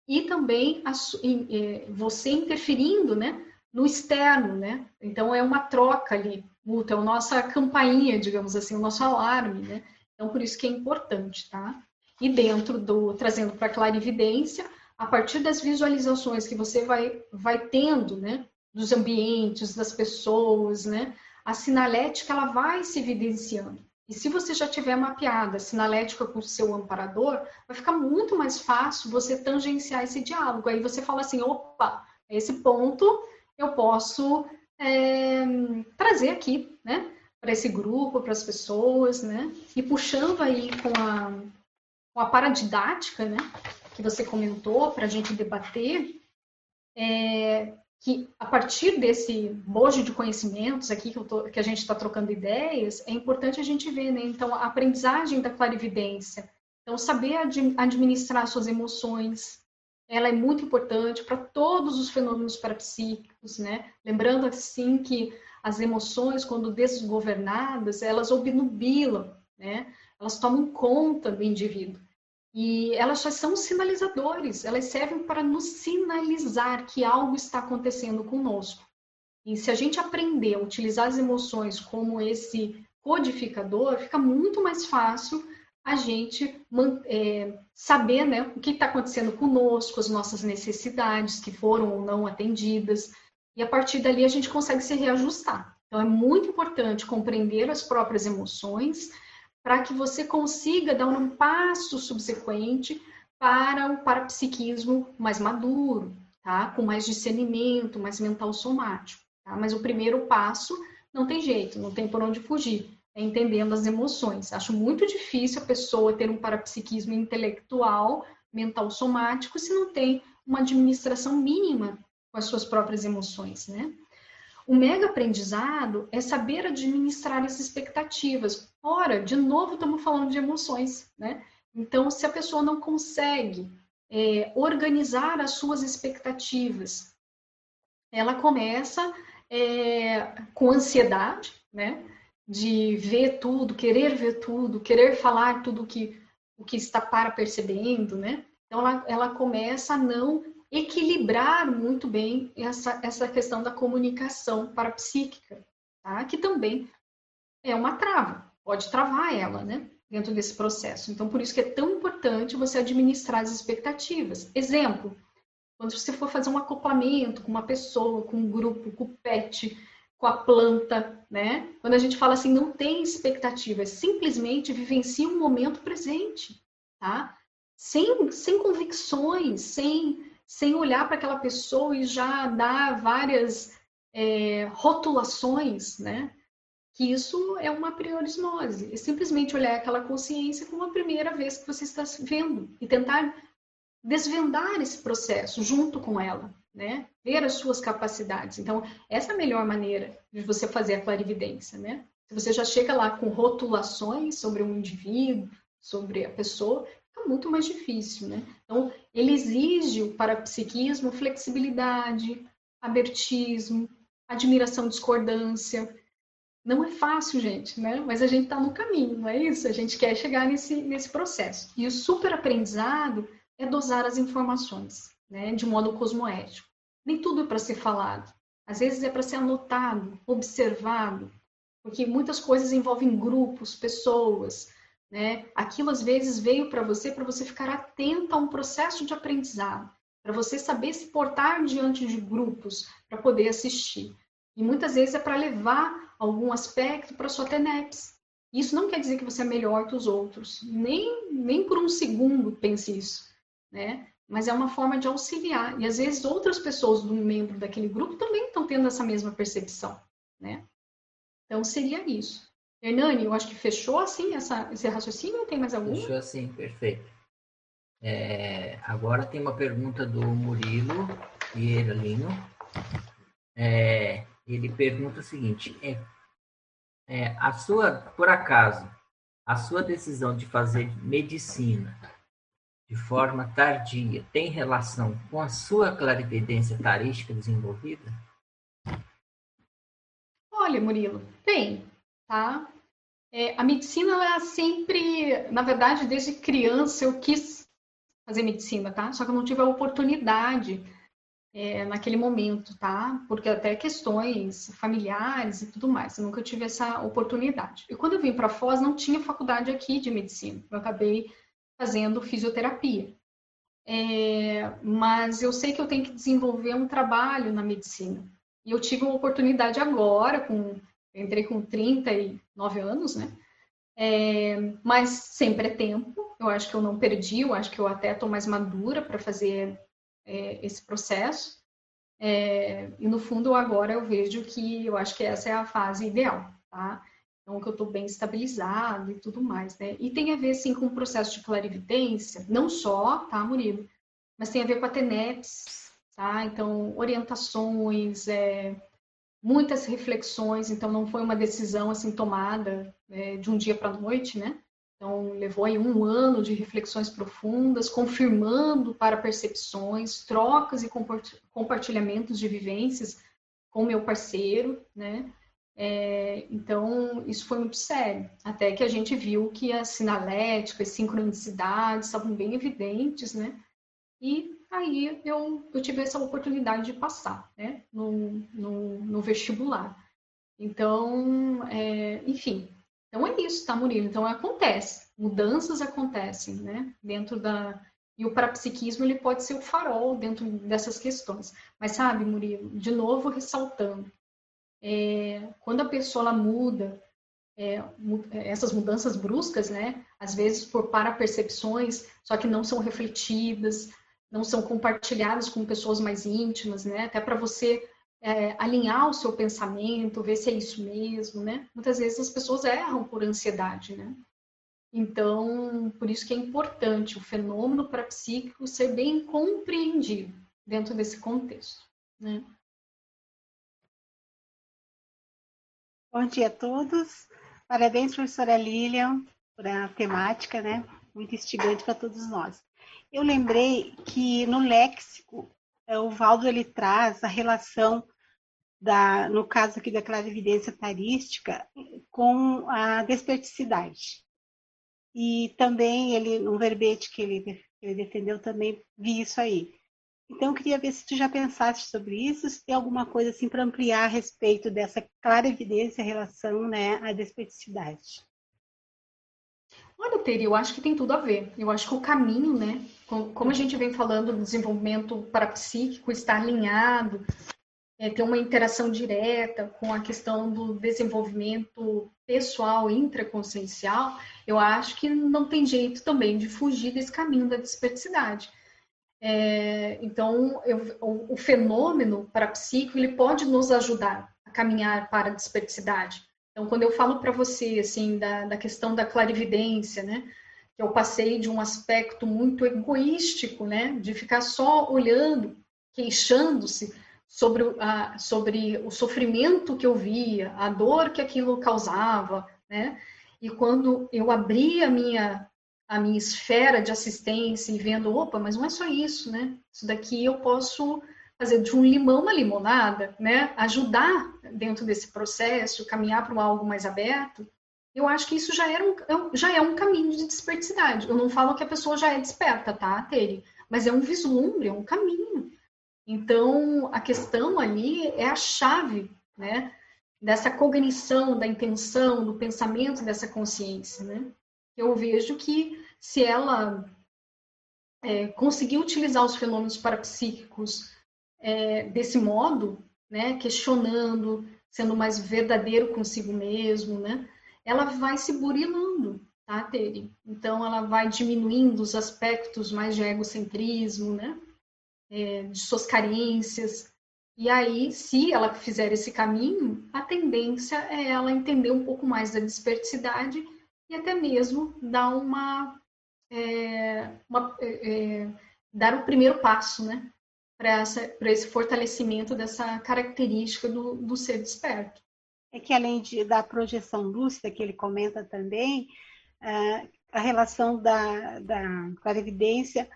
e também a, é, você interferindo né, no externo. Né? Então, é uma troca ali, mútua, é a nossa campainha, digamos assim, o nosso alarme. Né? Então, por isso que é importante, tá? E dentro do trazendo para a clarividência, a partir das visualizações que você vai, vai tendo, né, dos ambientes, das pessoas, né, a sinalética ela vai se evidenciando. E se você já tiver mapeada a sinalética com o seu amparador, vai ficar muito mais fácil você tangenciar esse diálogo. Aí você fala assim, opa, esse ponto eu posso é, trazer aqui, né, para esse grupo, para as pessoas, né, e puxando aí com a com a paradidática, né, que você comentou, para a gente debater, é, que a partir desse bojo de conhecimentos aqui que, tô, que a gente está trocando ideias, é importante a gente ver, né? Então, a aprendizagem da clarividência. Então, saber ad, administrar suas emoções, ela é muito importante para todos os fenômenos parapsíquicos, né? Lembrando, assim, que as emoções, quando desgovernadas, elas obnubilam, né? Elas tomam conta do indivíduo. E elas já são sinalizadores, elas servem para nos sinalizar que algo está acontecendo conosco. E se a gente aprender a utilizar as emoções como esse codificador, fica muito mais fácil a gente é, saber né, o que está acontecendo conosco, as nossas necessidades que foram ou não atendidas, e a partir dali a gente consegue se reajustar. Então é muito importante compreender as próprias emoções, para que você consiga dar um passo subsequente para o parapsiquismo mais maduro, tá? Com mais discernimento, mais mental somático, tá? Mas o primeiro passo não tem jeito, não tem por onde fugir. é entendendo as emoções. Acho muito difícil a pessoa ter um parapsiquismo intelectual, mental somático, se não tem uma administração mínima com as suas próprias emoções, né? O mega aprendizado é saber administrar as expectativas. Ora, de novo, estamos falando de emoções, né? Então, se a pessoa não consegue é, organizar as suas expectativas, ela começa é, com ansiedade, né? De ver tudo, querer ver tudo, querer falar tudo que, o que está para percebendo, né? Então, ela, ela começa a não equilibrar muito bem essa, essa questão da comunicação parapsíquica, tá? Que também é uma trava, pode travar ela, né? Dentro desse processo. Então, por isso que é tão importante você administrar as expectativas. Exemplo, quando você for fazer um acoplamento com uma pessoa, com um grupo, com o pet, com a planta, né? Quando a gente fala assim, não tem expectativas, simplesmente vivencie um momento presente, tá? Sem, sem convicções, sem, sem olhar para aquela pessoa e já dar várias é, rotulações, né? Que isso é uma priorismose. É simplesmente olhar aquela consciência como a primeira vez que você está vendo e tentar desvendar esse processo junto com ela, né? Ver as suas capacidades. Então, essa é a melhor maneira de você fazer a clarividência, né? Se você já chega lá com rotulações sobre um indivíduo, sobre a pessoa, fica muito mais difícil, né? Então, ele exige o parapsiquismo flexibilidade, abertismo, admiração, discordância. Não é fácil, gente, né? Mas a gente está no caminho, não é isso? A gente quer chegar nesse, nesse processo. E o super aprendizado é dosar as informações, né, de modo cosmoético. Nem tudo é para ser falado. Às vezes é para ser anotado, observado, porque muitas coisas envolvem grupos, pessoas, né? Aquilo às vezes veio para você para você ficar atento a um processo de aprendizado, para você saber se portar diante de grupos para poder assistir. E muitas vezes é para levar algum aspecto para sua TENEPS. Isso não quer dizer que você é melhor que os outros, nem, nem por um segundo pense isso né? Mas é uma forma de auxiliar. E às vezes outras pessoas do membro daquele grupo também estão tendo essa mesma percepção, né? Então seria isso. Hernani, eu acho que fechou assim essa, esse raciocínio tem mais algum? Fechou assim, perfeito. É, agora tem uma pergunta do Murilo Vieira Lino. É, ele pergunta o seguinte: é, é, a sua, por acaso, a sua decisão de fazer medicina de forma tardia tem relação com a sua clarividência tarística desenvolvida? Olha, Murilo, tem, tá? É, a medicina, ela sempre, na verdade, desde criança eu quis fazer medicina, tá? Só que eu não tive a oportunidade é, naquele momento, tá? Porque até questões familiares e tudo mais, eu nunca tive essa oportunidade. E quando eu vim para Foz, não tinha faculdade aqui de medicina. Eu acabei fazendo fisioterapia. É, mas eu sei que eu tenho que desenvolver um trabalho na medicina. E eu tive uma oportunidade agora, com, entrei com 39 anos, né? É, mas sempre é tempo. Eu acho que eu não perdi, eu acho que eu até estou mais madura para fazer é, esse processo. É, e no fundo, agora eu vejo que eu acho que essa é a fase ideal, tá? Então, que eu estou bem estabilizado e tudo mais, né? E tem a ver, sim, com o processo de clarividência, não só, tá, Murilo? Mas tem a ver com a TENEPS, tá? Então, orientações, é, muitas reflexões, então não foi uma decisão, assim, tomada é, de um dia para a noite, né? Então, levou aí um ano de reflexões profundas, confirmando para percepções, trocas e compartilhamentos de vivências com meu parceiro, né? É, então, isso foi muito sério, até que a gente viu que as sinaléticas, as sincronicidades estavam bem evidentes, né? E aí eu, eu tive essa oportunidade de passar, né? No, no, no vestibular. Então, é, enfim, então é isso, tá, Murilo? Então acontece, mudanças acontecem, né? Dentro da. E o parapsiquismo ele pode ser o farol dentro dessas questões. Mas sabe, Murilo, de novo ressaltando, é, quando a pessoa muda, é, é, essas mudanças bruscas, né? Às vezes por para-percepções, só que não são refletidas, não são compartilhadas com pessoas mais íntimas, né? Até para você é, alinhar o seu pensamento, ver se é isso mesmo, né? Muitas vezes as pessoas erram por ansiedade, né? Então, por isso que é importante o fenômeno parapsíquico ser bem compreendido dentro desse contexto, né? Bom dia a todos. Parabéns, professora Lilian, por a temática, né? Muito instigante para todos nós. Eu lembrei que no léxico, é, o Valdo ele traz a relação da, no caso aqui da clarividência tarística, com a desperticidade. E também ele, no verbete que ele, ele defendeu, também vi isso aí. Então, eu queria ver se tu já pensaste sobre isso, se tem alguma coisa assim para ampliar a respeito dessa clara evidência em relação né, à despeticidade. Olha, Teri, eu acho que tem tudo a ver. Eu acho que o caminho, né? Como a gente vem falando do desenvolvimento parapsíquico, está alinhado, é, ter uma interação direta com a questão do desenvolvimento pessoal, intraconsciencial, eu acho que não tem jeito também de fugir desse caminho da desperticidade. É, então, eu, o, o, fenômeno parapsíquico, ele pode nos ajudar a caminhar para a desperticidade. Então, quando eu falo para você, assim, da, da questão da clarividência, né, que eu passei de um aspecto muito egoístico, né, de ficar só olhando, queixando-se sobre, a, sobre o sofrimento que eu via, a dor que aquilo causava, né, e quando eu abri a minha a minha esfera de assistência e vendo, opa, mas não é só isso, né? Isso daqui eu posso fazer de um limão uma limonada, né? Ajudar dentro desse processo, caminhar para algo mais aberto. Eu acho que isso já, era um, é já é um caminho de desperticidade. Eu não falo que a pessoa já é desperta, tá, Tere? Mas é um vislumbre, é um caminho. Então, a questão ali é a chave, né? Dessa cognição, da intenção, do pensamento dessa consciência, né? eu vejo que se ela é, conseguir utilizar os fenômenos parapsíquicos é, desse modo, né, questionando, sendo mais verdadeiro consigo mesmo, né, ela vai se burilando, tá, Tere? Então, ela vai diminuindo os aspectos mais de egocentrismo, né, é, de suas carências. E aí, se ela fizer esse caminho, a tendência é ela entender um pouco mais da desperticidade e até mesmo dar uma, é, uma é, é dar o primeiro passo, né, para esse fortalecimento dessa característica do, do ser desperto. É que além de, da projeção lúcida que ele comenta também, é, a relação da, da clarividência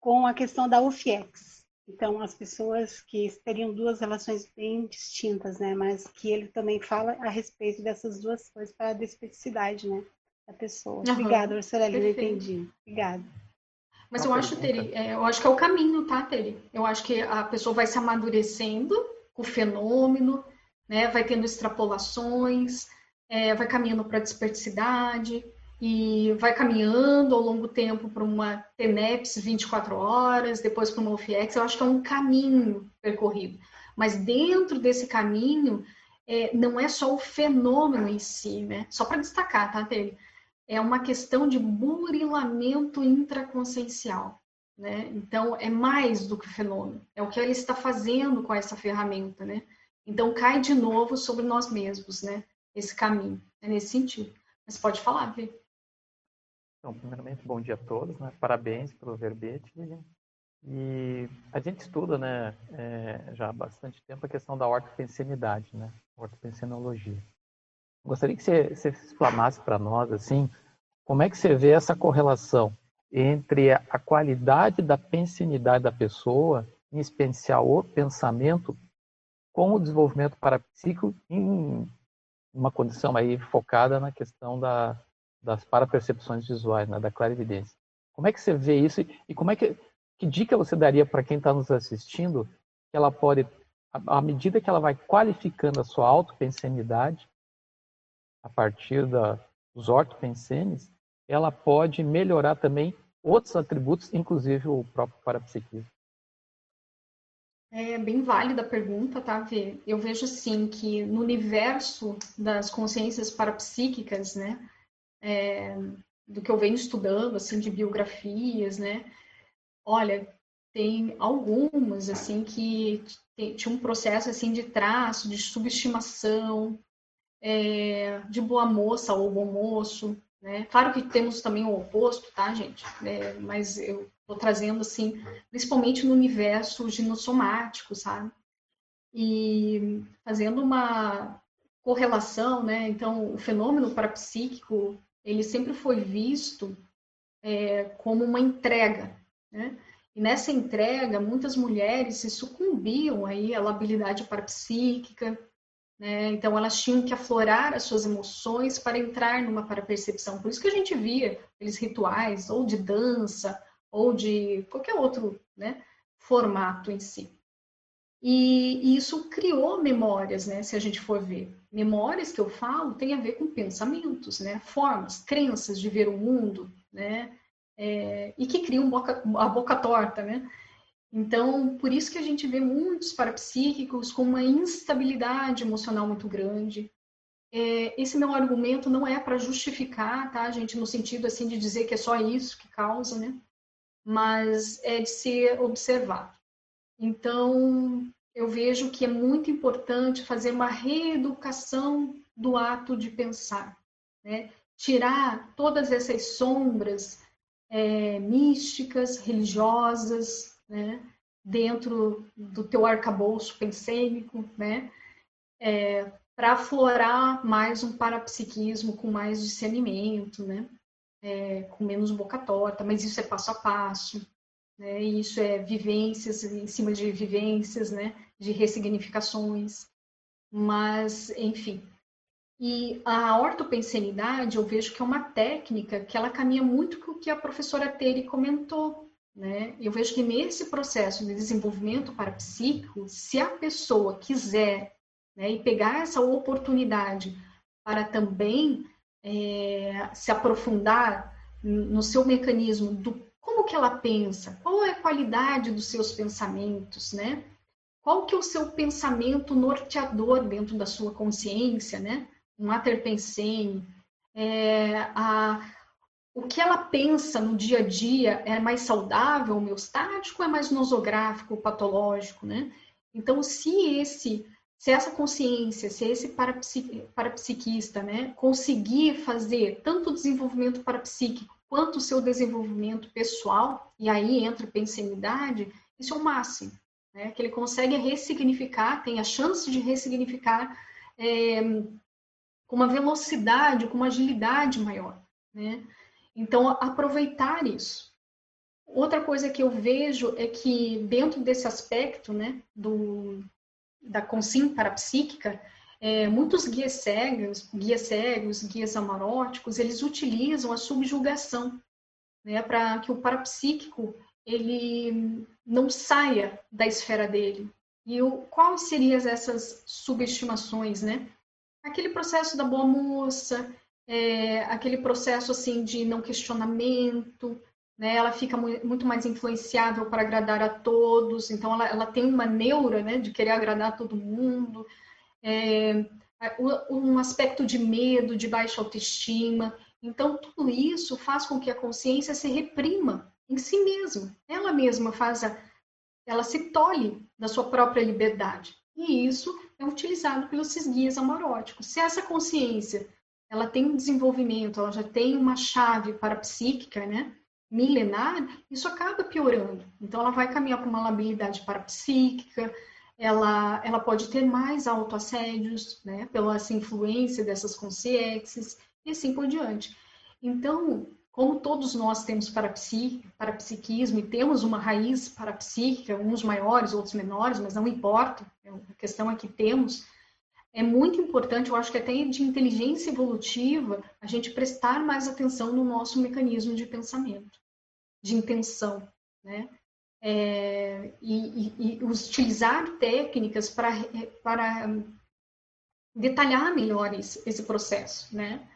com a questão da UFIEX, então, as pessoas que teriam duas relações bem distintas, né? Mas que ele também fala a respeito dessas duas coisas para a especificidade, né? Da pessoa. Uhum. Obrigada, professora Lina, entendi. Obrigada. Mas eu acho, Teri, é, eu acho que é o caminho, tá, Teri? Eu acho que a pessoa vai se amadurecendo com o fenômeno, né? Vai tendo extrapolações, é, vai caminhando para a desperticidade, e vai caminhando ao longo tempo para uma TENEPS 24 horas, depois para uma OFIEX, eu acho que é um caminho percorrido. Mas dentro desse caminho, é, não é só o fenômeno em si, né? Só para destacar, tá, Tele? É uma questão de burilamento intraconsciencial, né? Então, é mais do que fenômeno. É o que ele está fazendo com essa ferramenta, né? Então, cai de novo sobre nós mesmos, né? Esse caminho. É nesse sentido. Mas pode falar, Vê. Então, primeiramente, bom dia a todos, né? Parabéns pelo verbete. E a gente estuda, né, é, já há bastante tempo a questão da ortopensenidade, né? Ortopensenologia. Gostaria que você, você explanasse para nós, assim, como é que você vê essa correlação entre a qualidade da pensenidade da pessoa, em especial o pensamento, com o desenvolvimento parapsíquico em uma condição aí focada na questão da, das parapercepções visuais, né, da clarividência. Como é que você vê isso e como é que que dica você daria para quem está nos assistindo que ela pode, à medida que ela vai qualificando a sua autopensenidade, a partir da, dos ortopensenes, ela pode melhorar também outros atributos, inclusive o próprio parapsiquismo. É bem válida a pergunta, tá, Vê? Eu vejo, assim, que no universo das consciências parapsíquicas, né, é, do que eu venho estudando, assim, de biografias, né? Olha, tem algumas, assim, que tinha um processo, assim, de traço, de subestimação, é, de boa moça ou bom moço, né? Claro que temos também o oposto, tá, gente? É, mas eu estou trazendo, assim, principalmente no universo ginossomático, sabe? E fazendo uma correlação, né? Então, o fenômeno parapsíquico, ele sempre foi visto é, como uma entrega, né? E nessa entrega, muitas mulheres se sucumbiam aí à labilidade parapsíquica, né? Então elas tinham que aflorar as suas emoções para entrar numa parapercepção. Por isso que a gente via aqueles rituais, ou de dança, ou de qualquer outro né, formato em si. E, e, isso criou memórias, né? Se a gente for ver. Memórias que eu falo tem a ver com pensamentos, né? Formas, crenças de ver o mundo, né? é, e que criam boca, a boca torta, né? Então, por isso que a gente vê muitos parapsíquicos com uma instabilidade emocional muito grande. É, esse meu argumento não é para justificar, tá, gente, no sentido assim de dizer que é só isso que causa, né? Mas é de ser observado. Então, eu vejo que é muito importante fazer uma reeducação do ato de pensar, né? Tirar todas essas sombras é, místicas, religiosas, né? dentro do teu arcabouço pensêmico, né? É, para aflorar mais um parapsiquismo com mais discernimento, né? É, com menos boca torta, mas isso é passo a passo, né? Isso é vivências em cima de vivências, né? De ressignificações, mas enfim, e a ortopensenidade, eu vejo que é uma técnica que ela caminha muito com o que a professora Tere comentou. Né? Eu vejo que nesse processo de desenvolvimento parapsíquico, se a pessoa quiser né, e pegar essa oportunidade para também é, se aprofundar no seu mecanismo do como que ela pensa, qual é a qualidade dos seus pensamentos, né? Qual que é o seu pensamento norteador dentro da sua consciência, né? um aterpensene, é, a, o que ela pensa no dia a dia é mais saudável, homeostático, é mais nosográfico, patológico, né? Então, se esse, se essa consciência, se esse parapsi, parapsiquista, né, conseguir fazer tanto o desenvolvimento parapsíquico quanto o seu desenvolvimento pessoal, e aí entra a pensenidade, isso é o máximo, né? Que ele consegue ressignificar, tem a chance de ressignificar é, com uma velocidade, com uma agilidade maior, né? Então, aproveitar isso. Outra coisa que eu vejo é que dentro desse aspecto, né, do, da consim parapsíquica, é, muitos guias cegos, guias cegos, guias amaróticos, eles utilizam a subjugação, né, para que o parapsíquico ele não saia da esfera dele. E o, quais seriam essas subestimações, né? aquele processo da boa moça, é, aquele processo assim de não questionamento, né? Ela fica muito mais influenciável para agradar a todos, então ela, ela tem uma neura, né, de querer agradar todo mundo. É, um aspecto de medo, de baixa autoestima. Então, tudo isso faz com que a consciência se reprima em si mesma. Ela mesma faz a, ela se tolhe da sua própria liberdade. E isso é utilizado pelos guias amoróticos. Se essa consciência ela tem um desenvolvimento, ela já tem uma chave parapsíquica, né, milenar, isso acaba piorando. Então, ela vai caminhar para uma labilidade parapsíquica, ela, ela pode ter mais autoassédios, né, pela essa influência dessas consciências, e assim por diante. Então, como todos nós temos parapsiquismo e temos uma raiz parapsíquica, uns maiores, outros menores, mas não importa, é a questão é que temos, é muito importante, eu acho que até de inteligência evolutiva, a gente prestar mais atenção no nosso mecanismo de pensamento, de intenção, né? É, e, e, e, utilizar técnicas para, detalhar melhor esse, esse processo, né?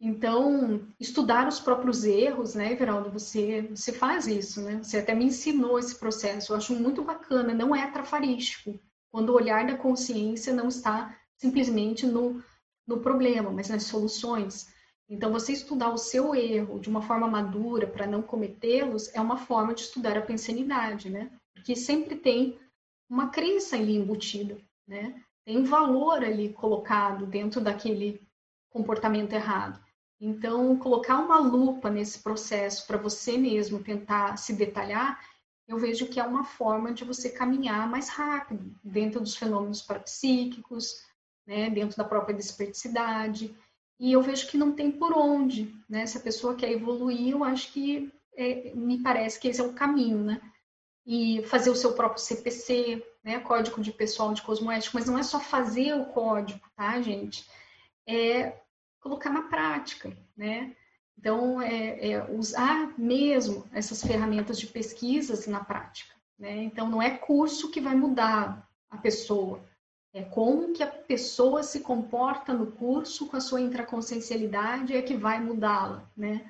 Então, estudar os próprios erros, né, Everaldo? Você, você faz isso, né? Você até me ensinou esse processo. Eu acho muito bacana, não é trafarístico. Quando o olhar da consciência não está simplesmente no, no problema, mas nas soluções. Então, você estudar o seu erro de uma forma madura para não cometê-los é uma forma de estudar a pensanidade, né? Porque sempre tem uma crença ali embutida, né? Tem valor ali colocado dentro daquele comportamento errado. Então, colocar uma lupa nesse processo para você mesmo tentar se detalhar, eu vejo que é uma forma de você caminhar mais rápido dentro dos fenômenos parapsíquicos, né, dentro da própria desperticidade. E eu vejo que não tem por onde, né? Se a pessoa quer evoluir, eu acho que é, me parece que esse é o caminho, né? E fazer o seu próprio CPC, né? Código de pessoal de cosmoético, mas não é só fazer o código, tá, gente? É colocar na prática, né? Então, é, é usar mesmo essas ferramentas de pesquisas na prática, né? Então, não é curso que vai mudar a pessoa, é como que a pessoa se comporta no curso com a sua intraconsciencialidade é que vai mudá-la, né?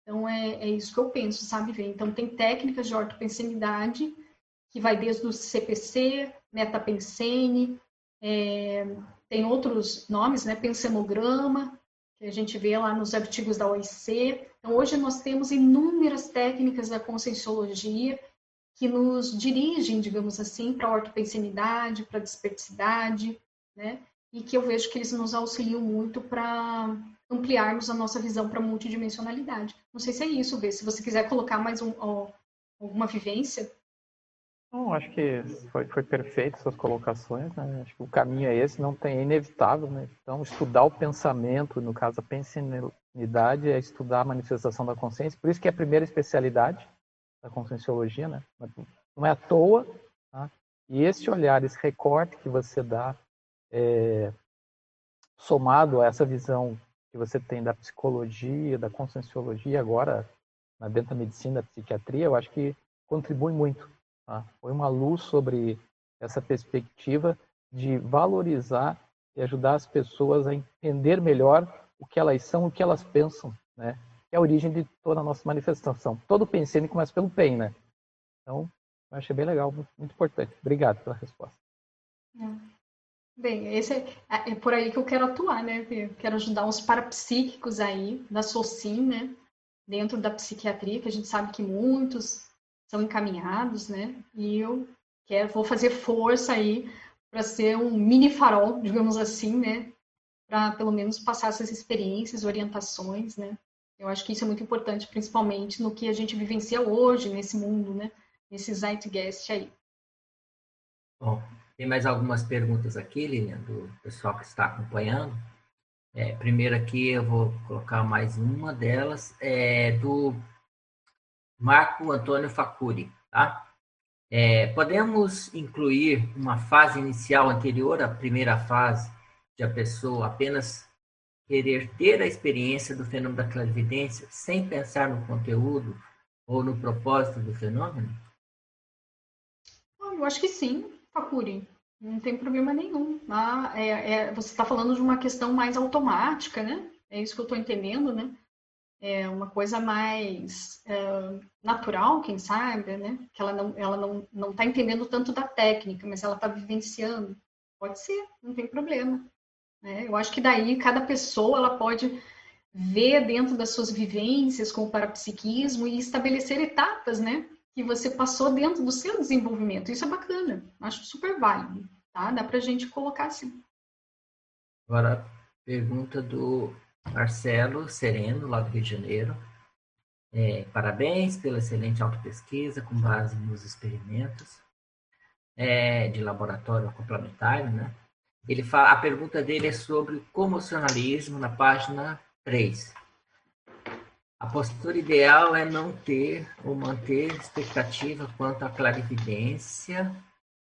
Então, é, é isso que eu penso, sabe? Então, tem técnicas de ortopensenidade que vai desde o CPC, metapensene, é, tem outros nomes, né? Pensemograma, que a gente vê lá nos artigos da OIC. Então, hoje nós temos inúmeras técnicas da conscienciologia que nos dirigem, digamos assim, para a ortopensenidade, para a desperticidade, né? E que eu vejo que eles nos auxiliam muito para ampliarmos a nossa visão para multidimensionalidade. Não sei se é isso, Vê, se você quiser colocar mais um, ó, alguma vivência. Não, acho que foi, foi perfeito suas colocações, né? Acho que o caminho é esse, não tem, é inevitável, né? Então, estudar o pensamento, no caso, a pensenidade é estudar a manifestação da consciência, por isso que é a primeira especialidade, da conscienciologia, né? Não é à toa. Tá? E esse olhar, esse recorte que você dá, é, somado a essa visão que você tem da psicologia, da conscienciologia, agora na dentro da medicina, da psiquiatria, eu acho que contribui muito. Tá? Foi uma luz sobre essa perspectiva de valorizar e ajudar as pessoas a entender melhor o que elas são, o que elas pensam, né? É a origem de toda a nossa manifestação. Todo pensando começa pelo PEN, né? Então, eu achei bem legal, muito importante. Obrigado pela resposta. É. Bem, esse é, é, por aí que eu quero atuar, né? Eu quero ajudar uns parapsíquicos aí, da SOCIM, né? Dentro da psiquiatria, que a gente sabe que muitos são encaminhados, né? E eu quero, vou fazer força aí para ser um mini farol, digamos assim, né? Para pelo menos passar essas experiências, orientações, né? Eu acho que isso é muito importante, principalmente no que a gente vivencia hoje nesse mundo, né? Nesse zeitgeist aí. Bom, tem mais algumas perguntas aqui, Lilian, do pessoal que está acompanhando. É, primeiro aqui eu vou colocar mais uma delas, é do Marco Antônio Facuri, tá? É, podemos incluir uma fase inicial anterior à primeira fase, de a pessoa apenas querer ter a experiência do fenômeno da clarividência sem pensar no conteúdo ou no propósito do fenômeno? Eu acho que sim, Fakuri. Não tem problema nenhum. Ah, é, é, você está falando de uma questão mais automática, né? É isso que eu estou entendendo, né? É uma coisa mais é, natural, quem sabe, né? Que ela não ela não não está entendendo tanto da técnica, mas ela está vivenciando. Pode ser, não tem problema. Né? Eu acho que daí cada pessoa ela pode ver dentro das suas vivências com o parapsiquismo e estabelecer etapas, né? Que você passou dentro do seu desenvolvimento. Isso é bacana, acho super válido, tá? Dá pra gente colocar assim. Agora, pergunta do Marcelo Sereno, lá do Rio de Janeiro. É, parabéns pela excelente autopesquisa com base nos experimentos é, de laboratório complementário, né? Ele fala, a pergunta dele é sobre o comocionalismo na página 3. A postura ideal é não ter ou manter expectativa quanto à clarividência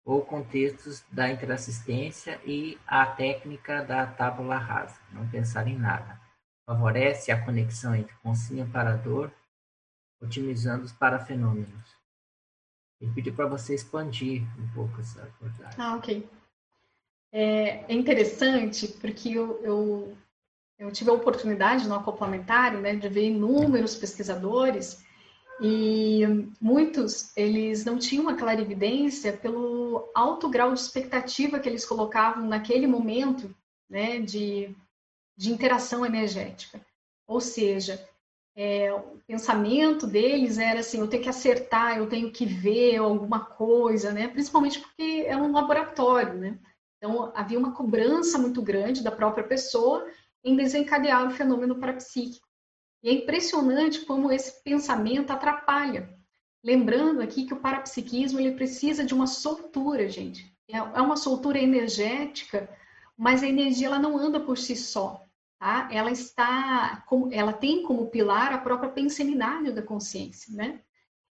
ou contextos da interassistência e a técnica da tábula rasa, não pensar em nada. Favorece a conexão entre consciência e amparador, otimizando os parafenômenos. Ele pediu para você expandir um pouco essa abordagem. Ah, ok. É, é interessante porque eu, eu, eu, tive a oportunidade no acoplamentário né, de ver inúmeros pesquisadores e muitos eles não tinham a clarividência pelo alto grau de expectativa que eles colocavam naquele momento né, de, de interação energética. Ou seja, é, o pensamento deles era assim, eu tenho que acertar, eu tenho que ver alguma coisa, né? Principalmente porque é um laboratório, né? Então, havia uma cobrança muito grande da própria pessoa em desencadear o fenômeno parapsíquico. E é impressionante como esse pensamento atrapalha. Lembrando aqui que o parapsiquismo ele precisa de uma soltura, gente. É, é uma soltura energética, mas a energia ela não anda por si só. Tá? Ela está, ela tem como pilar a própria pensenidade da consciência, né?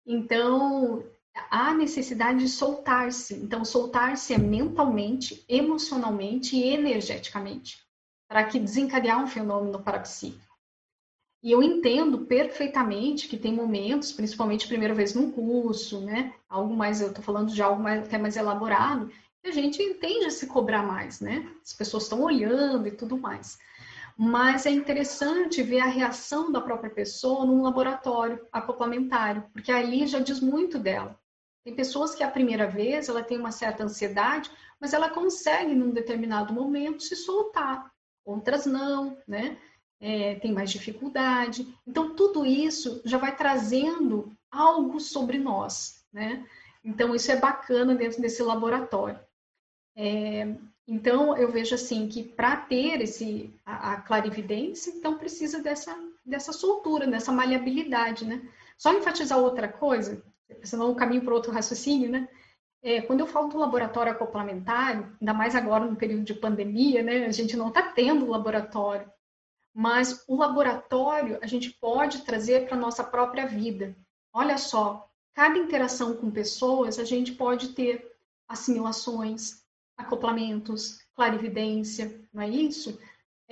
Então, há necessidade de soltar-se. Então, soltar-se é mentalmente, emocionalmente e energeticamente, para que desencadear um fenômeno parapsíquico. E eu entendo perfeitamente que tem momentos, principalmente primeira vez num curso, né? Algo mais, eu estou falando de algo mais, até mais elaborado, que a gente entende a se cobrar mais, né? As pessoas estão olhando e tudo mais. Mas é interessante ver a reação da própria pessoa num laboratório acoplamentário, porque ali já diz muito dela. Tem pessoas que a primeira vez ela tem uma certa ansiedade, mas ela consegue num determinado momento se soltar. Outras não, né? É, tem mais dificuldade. Então tudo isso já vai trazendo algo sobre nós, né? Então isso é bacana dentro desse laboratório. É, então eu vejo assim que para ter esse a, a, clarividência, então precisa dessa dessa soltura, dessa maleabilidade, né? Só enfatizar outra coisa senão o caminho para outro raciocínio, né? É, quando eu falo do laboratório acoplamentário, ainda mais agora no período de pandemia, né? A gente não está tendo laboratório, mas o laboratório a gente pode trazer para a nossa própria vida. Olha só, cada interação com pessoas a gente pode ter assimilações, acoplamentos, clarividência, não é isso?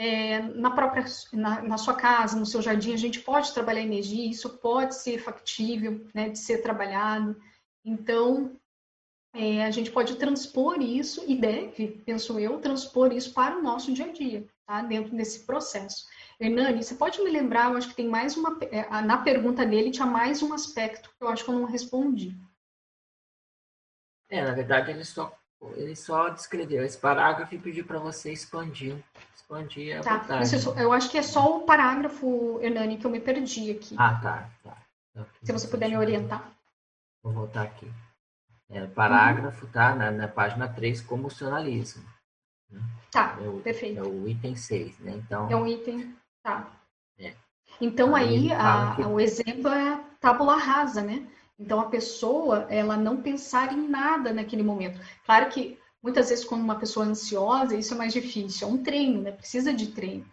É, na própria na, na, sua casa, no seu jardim, a gente pode trabalhar energia, isso pode ser factível né, de ser trabalhado. Então, é, a gente pode transpor isso e deve, penso eu, transpor isso para o nosso dia a dia, tá? dentro desse processo. Hernani, você pode me lembrar, eu acho que tem mais uma. É, na pergunta dele tinha mais um aspecto que eu acho que eu não respondi. É, na verdade, ele só, ele só descreveu esse parágrafo e pediu para você expandir expandir a tá. eu acho que é só o parágrafo, Hernani, que eu me perdi aqui. Ah, tá. tá. Então, Se você puder me orientar. Vou voltar aqui. É, parágrafo, uhum. tá? Na, na, página 3, comocionalismo. Tá, é o, perfeito. É o item 6, né? Então, é um item, tá. É. Então, aí, a, que... o exemplo é a tábula rasa, né? Então, a pessoa, ela não pensar em nada naquele momento. Claro que Muitas vezes, quando uma pessoa é ansiosa, isso é mais difícil. É um treino, né? Precisa de treino.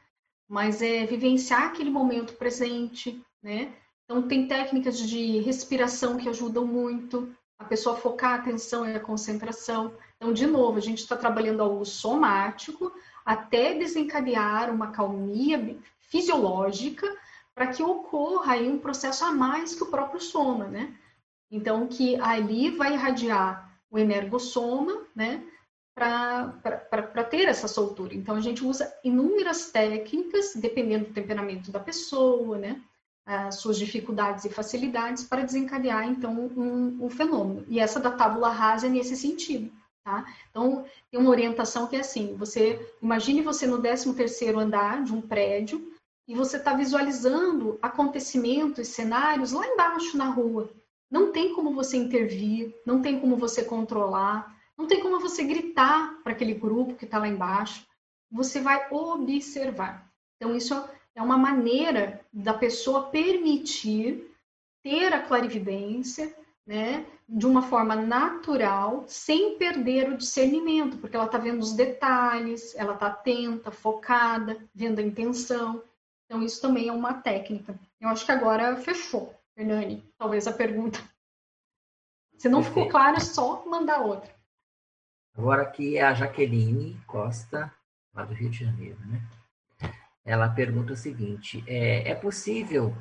Mas é vivenciar aquele momento presente, né? Então, tem técnicas de respiração que ajudam muito a pessoa focar a atenção e a concentração. Então, de novo, a gente está trabalhando algo somático até desencadear uma calmia fisiológica para que ocorra aí um processo a mais que o próprio soma, né? Então, que ali vai irradiar o energossoma, né? para ter essa soltura. Então, a gente usa inúmeras técnicas, dependendo do temperamento da pessoa, né? As suas dificuldades e facilidades, para desencadear, então, um, um fenômeno. E essa da tábula rasa é nesse sentido, tá? Então, tem uma orientação que é assim, você, imagine você no 13º andar de um prédio, e você está visualizando acontecimentos, cenários lá embaixo na rua. Não tem como você intervir, não tem como você controlar, não tem como você gritar para aquele grupo que está lá embaixo. Você vai observar. Então, isso é uma maneira da pessoa permitir ter a clarividência, né, de uma forma natural, sem perder o discernimento, porque ela está vendo os detalhes, ela está atenta, focada, vendo a intenção. Então, isso também é uma técnica. Eu acho que agora fechou, Hernani, talvez a pergunta. Se não ficou claro, é só mandar outra. Agora aqui é a Jaqueline Costa, lá do Rio de Janeiro, né? Ela pergunta o seguinte: é, é possível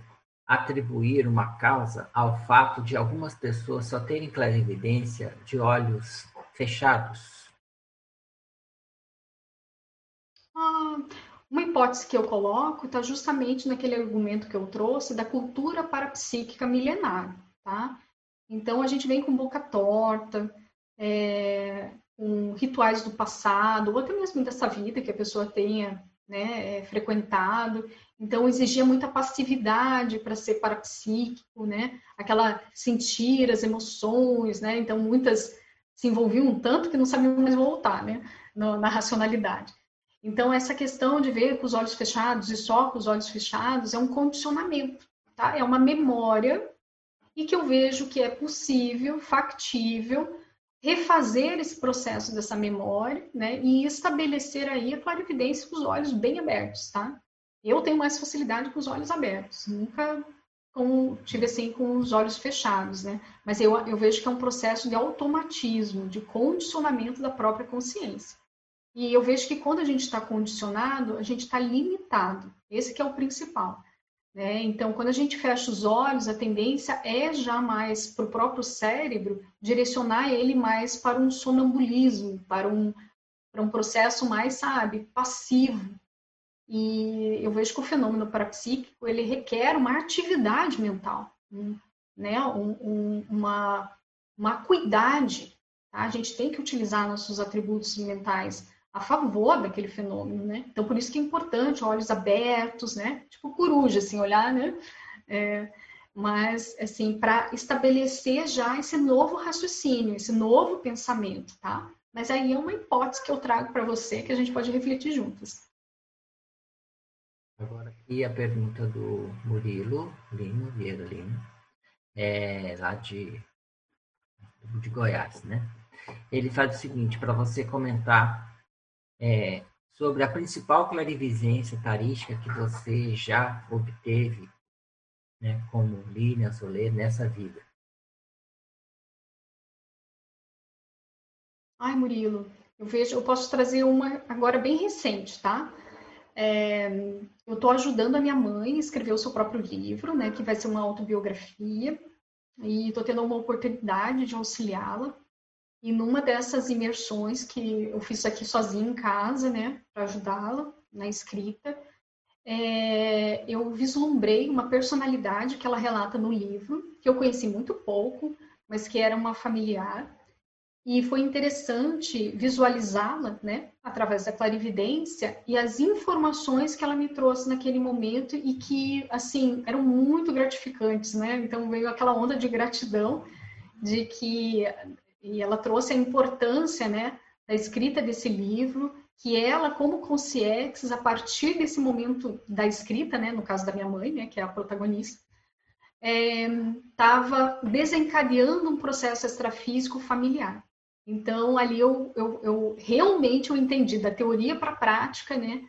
atribuir uma causa ao fato de algumas pessoas só terem clarividência de olhos fechados? Uma hipótese que eu coloco está justamente naquele argumento que eu trouxe da cultura parapsíquica milenar, tá? Então a gente vem com boca torta, é, com rituais do passado, ou até mesmo dessa vida que a pessoa tenha né, é, frequentado, então exigia muita passividade para ser parapsíquico, né, aquela sentir as emoções, né, então muitas se envolviam tanto que não sabiam mais voltar, né, na racionalidade. Então essa questão de ver com os olhos fechados e só com os olhos fechados é um condicionamento, tá? É uma memória e que eu vejo que é possível, factível refazer esse processo dessa memória, né, e estabelecer aí a clarividência com os olhos bem abertos, tá? Eu tenho mais facilidade com os olhos abertos, nunca com, tive assim com os olhos fechados, né? Mas eu, eu vejo que é um processo de automatismo, de condicionamento da própria consciência. E eu vejo que quando a gente está condicionado, a gente está limitado. Esse que é o principal. Né? Então, quando a gente fecha os olhos, a tendência é já mais para o próprio cérebro direcionar ele mais para um sonambulismo, para um, para um processo mais, sabe, passivo. E eu vejo que o fenômeno parapsíquico ele requer uma atividade mental, né? Um, um, uma, uma acuidade. Tá? A gente tem que utilizar nossos atributos mentais a favor daquele fenômeno, né? Então, por isso que é importante, olhos abertos, né? Tipo coruja, assim, olhar, né? É, mas, assim, para estabelecer já esse novo raciocínio, esse novo pensamento, tá? Mas aí é uma hipótese que eu trago para você que a gente pode refletir juntas. Agora aqui a pergunta do Murilo Lino, Vieira Lino, é, lá de, de Goiás, né? Ele faz o seguinte, para você comentar é, sobre a principal clarividência tarística que você já obteve, né, como Lilian Soler, nessa vida. Ai, Murilo, eu vejo, eu posso trazer uma agora bem recente, tá? É, eu estou ajudando a minha mãe a escrever o seu próprio livro, né, que vai ser uma autobiografia, e estou tendo uma oportunidade de auxiliá-la. E numa dessas imersões que eu fiz aqui sozinha em casa, né, para ajudá-la na escrita, é, eu vislumbrei uma personalidade que ela relata no livro, que eu conheci muito pouco, mas que era uma familiar. E foi interessante visualizá-la, né, através da clarividência e as informações que ela me trouxe naquele momento e que, assim, eram muito gratificantes, né? Então veio aquela onda de gratidão de que e ela trouxe a importância né, da escrita desse livro, que ela, como consciência, a partir desse momento da escrita, né, no caso da minha mãe, né, que é a protagonista, estava é, desencadeando um processo extrafísico familiar. Então, ali eu, eu, eu realmente eu entendi da teoria para a prática, né,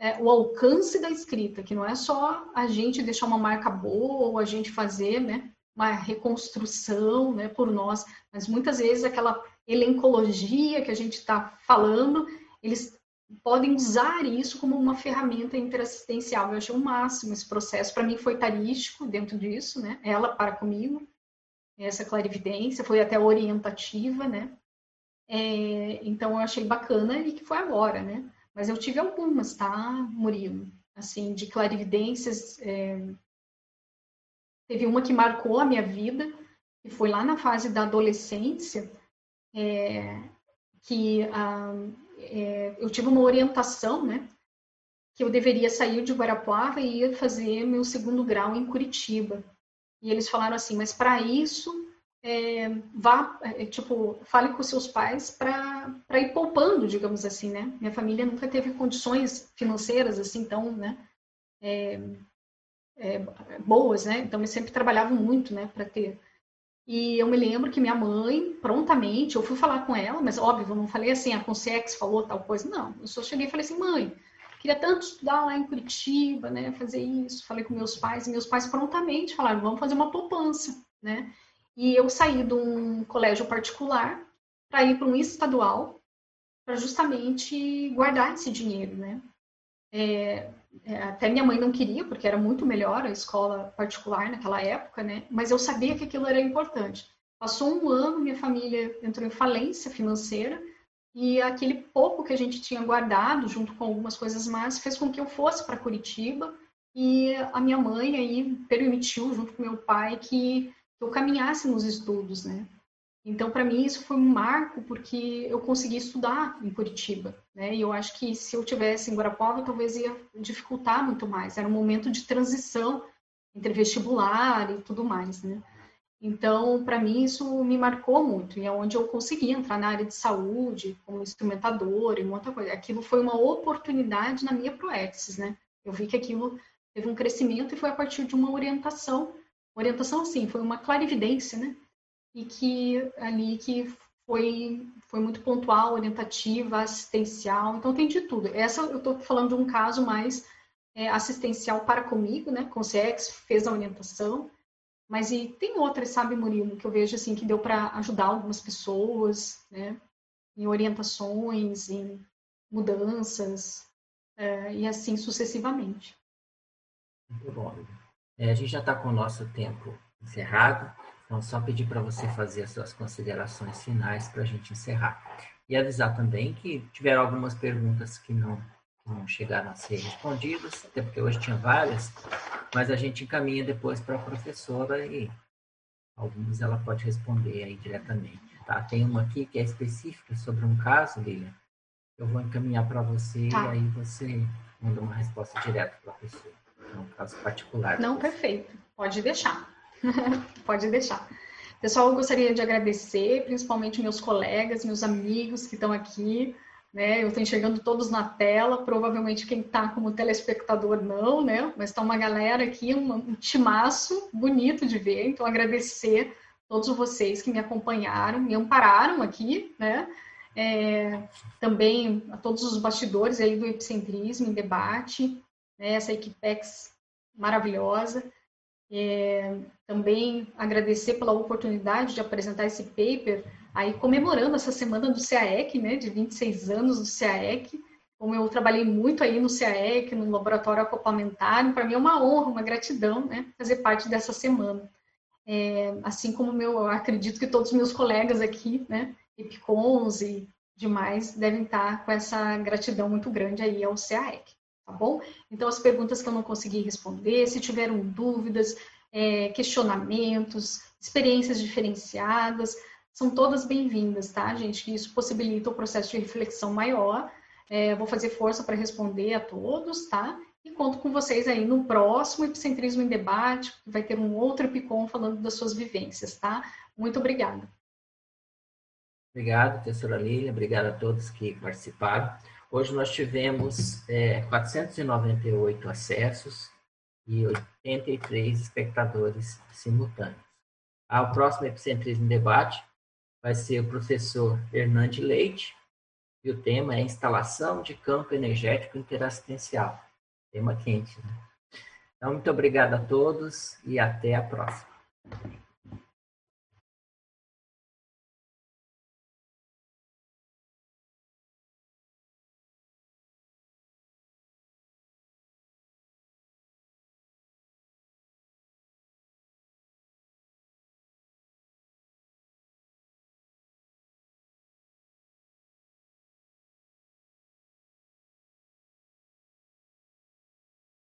é, o alcance da escrita, que não é só a gente deixar uma marca boa ou a gente fazer, né, uma reconstrução né, por nós, mas muitas vezes aquela elencologia que a gente está falando, eles podem usar isso como uma ferramenta interassistencial. Eu achei o máximo esse processo. Para mim foi tarístico dentro disso, né? Ela para comigo, essa clarividência, foi até orientativa, né? É, então eu achei bacana e que foi agora, né? Mas eu tive algumas, tá, Murilo? Assim, de clarividências é, Teve uma que marcou a minha vida, que foi lá na fase da adolescência, é, que ah, é, eu tive uma orientação, né? Que eu deveria sair de Guarapuava e ir fazer meu segundo grau em Curitiba. E eles falaram assim, mas para isso, é, vá, é, tipo, fale com seus pais para ir poupando, digamos assim, né? Minha família nunca teve condições financeiras assim tão, né? É, boas, né? Então, eles sempre trabalhavam muito, né, para ter. E eu me lembro que minha mãe, prontamente, eu fui falar com ela, mas óbvio, eu não falei assim, a Consex falou tal coisa, não. Eu só cheguei e falei assim, mãe, queria tanto estudar lá em Curitiba, né, fazer isso. Falei com meus pais, e meus pais prontamente falaram, vamos fazer uma poupança, né? E eu saí de um colégio particular para ir para um estadual, para justamente guardar esse dinheiro, né? É, até minha mãe não queria, porque era muito melhor a escola particular naquela época, né? Mas eu sabia que aquilo era importante. Passou um ano, minha família entrou em falência financeira e aquele pouco que a gente tinha guardado, junto com algumas coisas mais, fez com que eu fosse para Curitiba e a minha mãe aí permitiu, junto com meu pai, que eu caminhasse nos estudos, né? Então, para mim, isso foi um marco porque eu consegui estudar em Curitiba, né? E eu acho que se eu tivesse em Guarapuava, talvez ia dificultar muito mais. Era um momento de transição entre vestibular e tudo mais, né? Então, para mim, isso me marcou muito, e é onde eu consegui entrar na área de saúde, como instrumentador e muita coisa. Aquilo foi uma oportunidade na minha Proexis, né? Eu vi que aquilo teve um crescimento e foi a partir de uma orientação. Orientação, assim, foi uma clarividência, né? E que ali que foi, foi muito pontual, orientativa, assistencial, então tem de tudo. Essa eu estou falando de um caso mais é, assistencial para comigo, né? Com CX, fez a orientação, mas e tem outras, sabe, Murilo, que eu vejo assim que deu para ajudar algumas pessoas, né? Em orientações, em mudanças, é, e assim sucessivamente. Muito bom. É, a gente já está com o nosso tempo encerrado. Então, só pedir para você fazer as suas considerações finais para a gente encerrar. E avisar também que tiveram algumas perguntas que não, que não chegaram a ser respondidas, até porque hoje tinha várias, mas a gente encaminha depois para a professora e algumas ela pode responder aí diretamente. Tá? Tem uma aqui que é específica sobre um caso, Lilian. Eu vou encaminhar para você tá. e aí você manda uma resposta direta para a pessoa. É um caso particular. Não, perfeito. Pode deixar. [laughs] Pode deixar. Pessoal, eu gostaria de agradecer, principalmente meus colegas, meus amigos que estão aqui. Né? Eu estou enxergando todos na tela, provavelmente quem está como telespectador não, né? Mas está uma galera aqui, um, um timaço bonito de ver. Então, agradecer todos vocês que me acompanharam, me ampararam aqui, né? É, também a todos os bastidores aí do Epicentrismo em debate, né? essa equipex maravilhosa. É, também agradecer pela oportunidade de apresentar esse paper, aí comemorando essa semana do CAEC, né, de 26 anos do CAEC. Como eu trabalhei muito aí no CAEC, no laboratório acoplamentário, para mim é uma honra, uma gratidão, né, fazer parte dessa semana. É, assim como meu, eu acredito que todos os meus colegas aqui, né, Epicons e demais, devem estar com essa gratidão muito grande aí ao CAEC tá bom? Então, as perguntas que eu não consegui responder, se tiveram dúvidas, é, questionamentos, experiências diferenciadas, são todas bem-vindas, tá, gente? Isso possibilita o processo de reflexão maior. É, vou fazer força para responder a todos, tá? E conto com vocês aí no próximo Epicentrismo em Debate, que vai ter um outro Epicom falando das suas vivências, tá? Muito obrigada. Obrigado, professora Lília. Obrigado a todos que participaram. Hoje nós tivemos é, 498 acessos e 83 espectadores simultâneos. O próximo Epicentrismo Debate vai ser o professor Hernande Leite, e o tema é instalação de campo energético interassistencial. Tema quente, né? Então, muito obrigado a todos e até a próxima.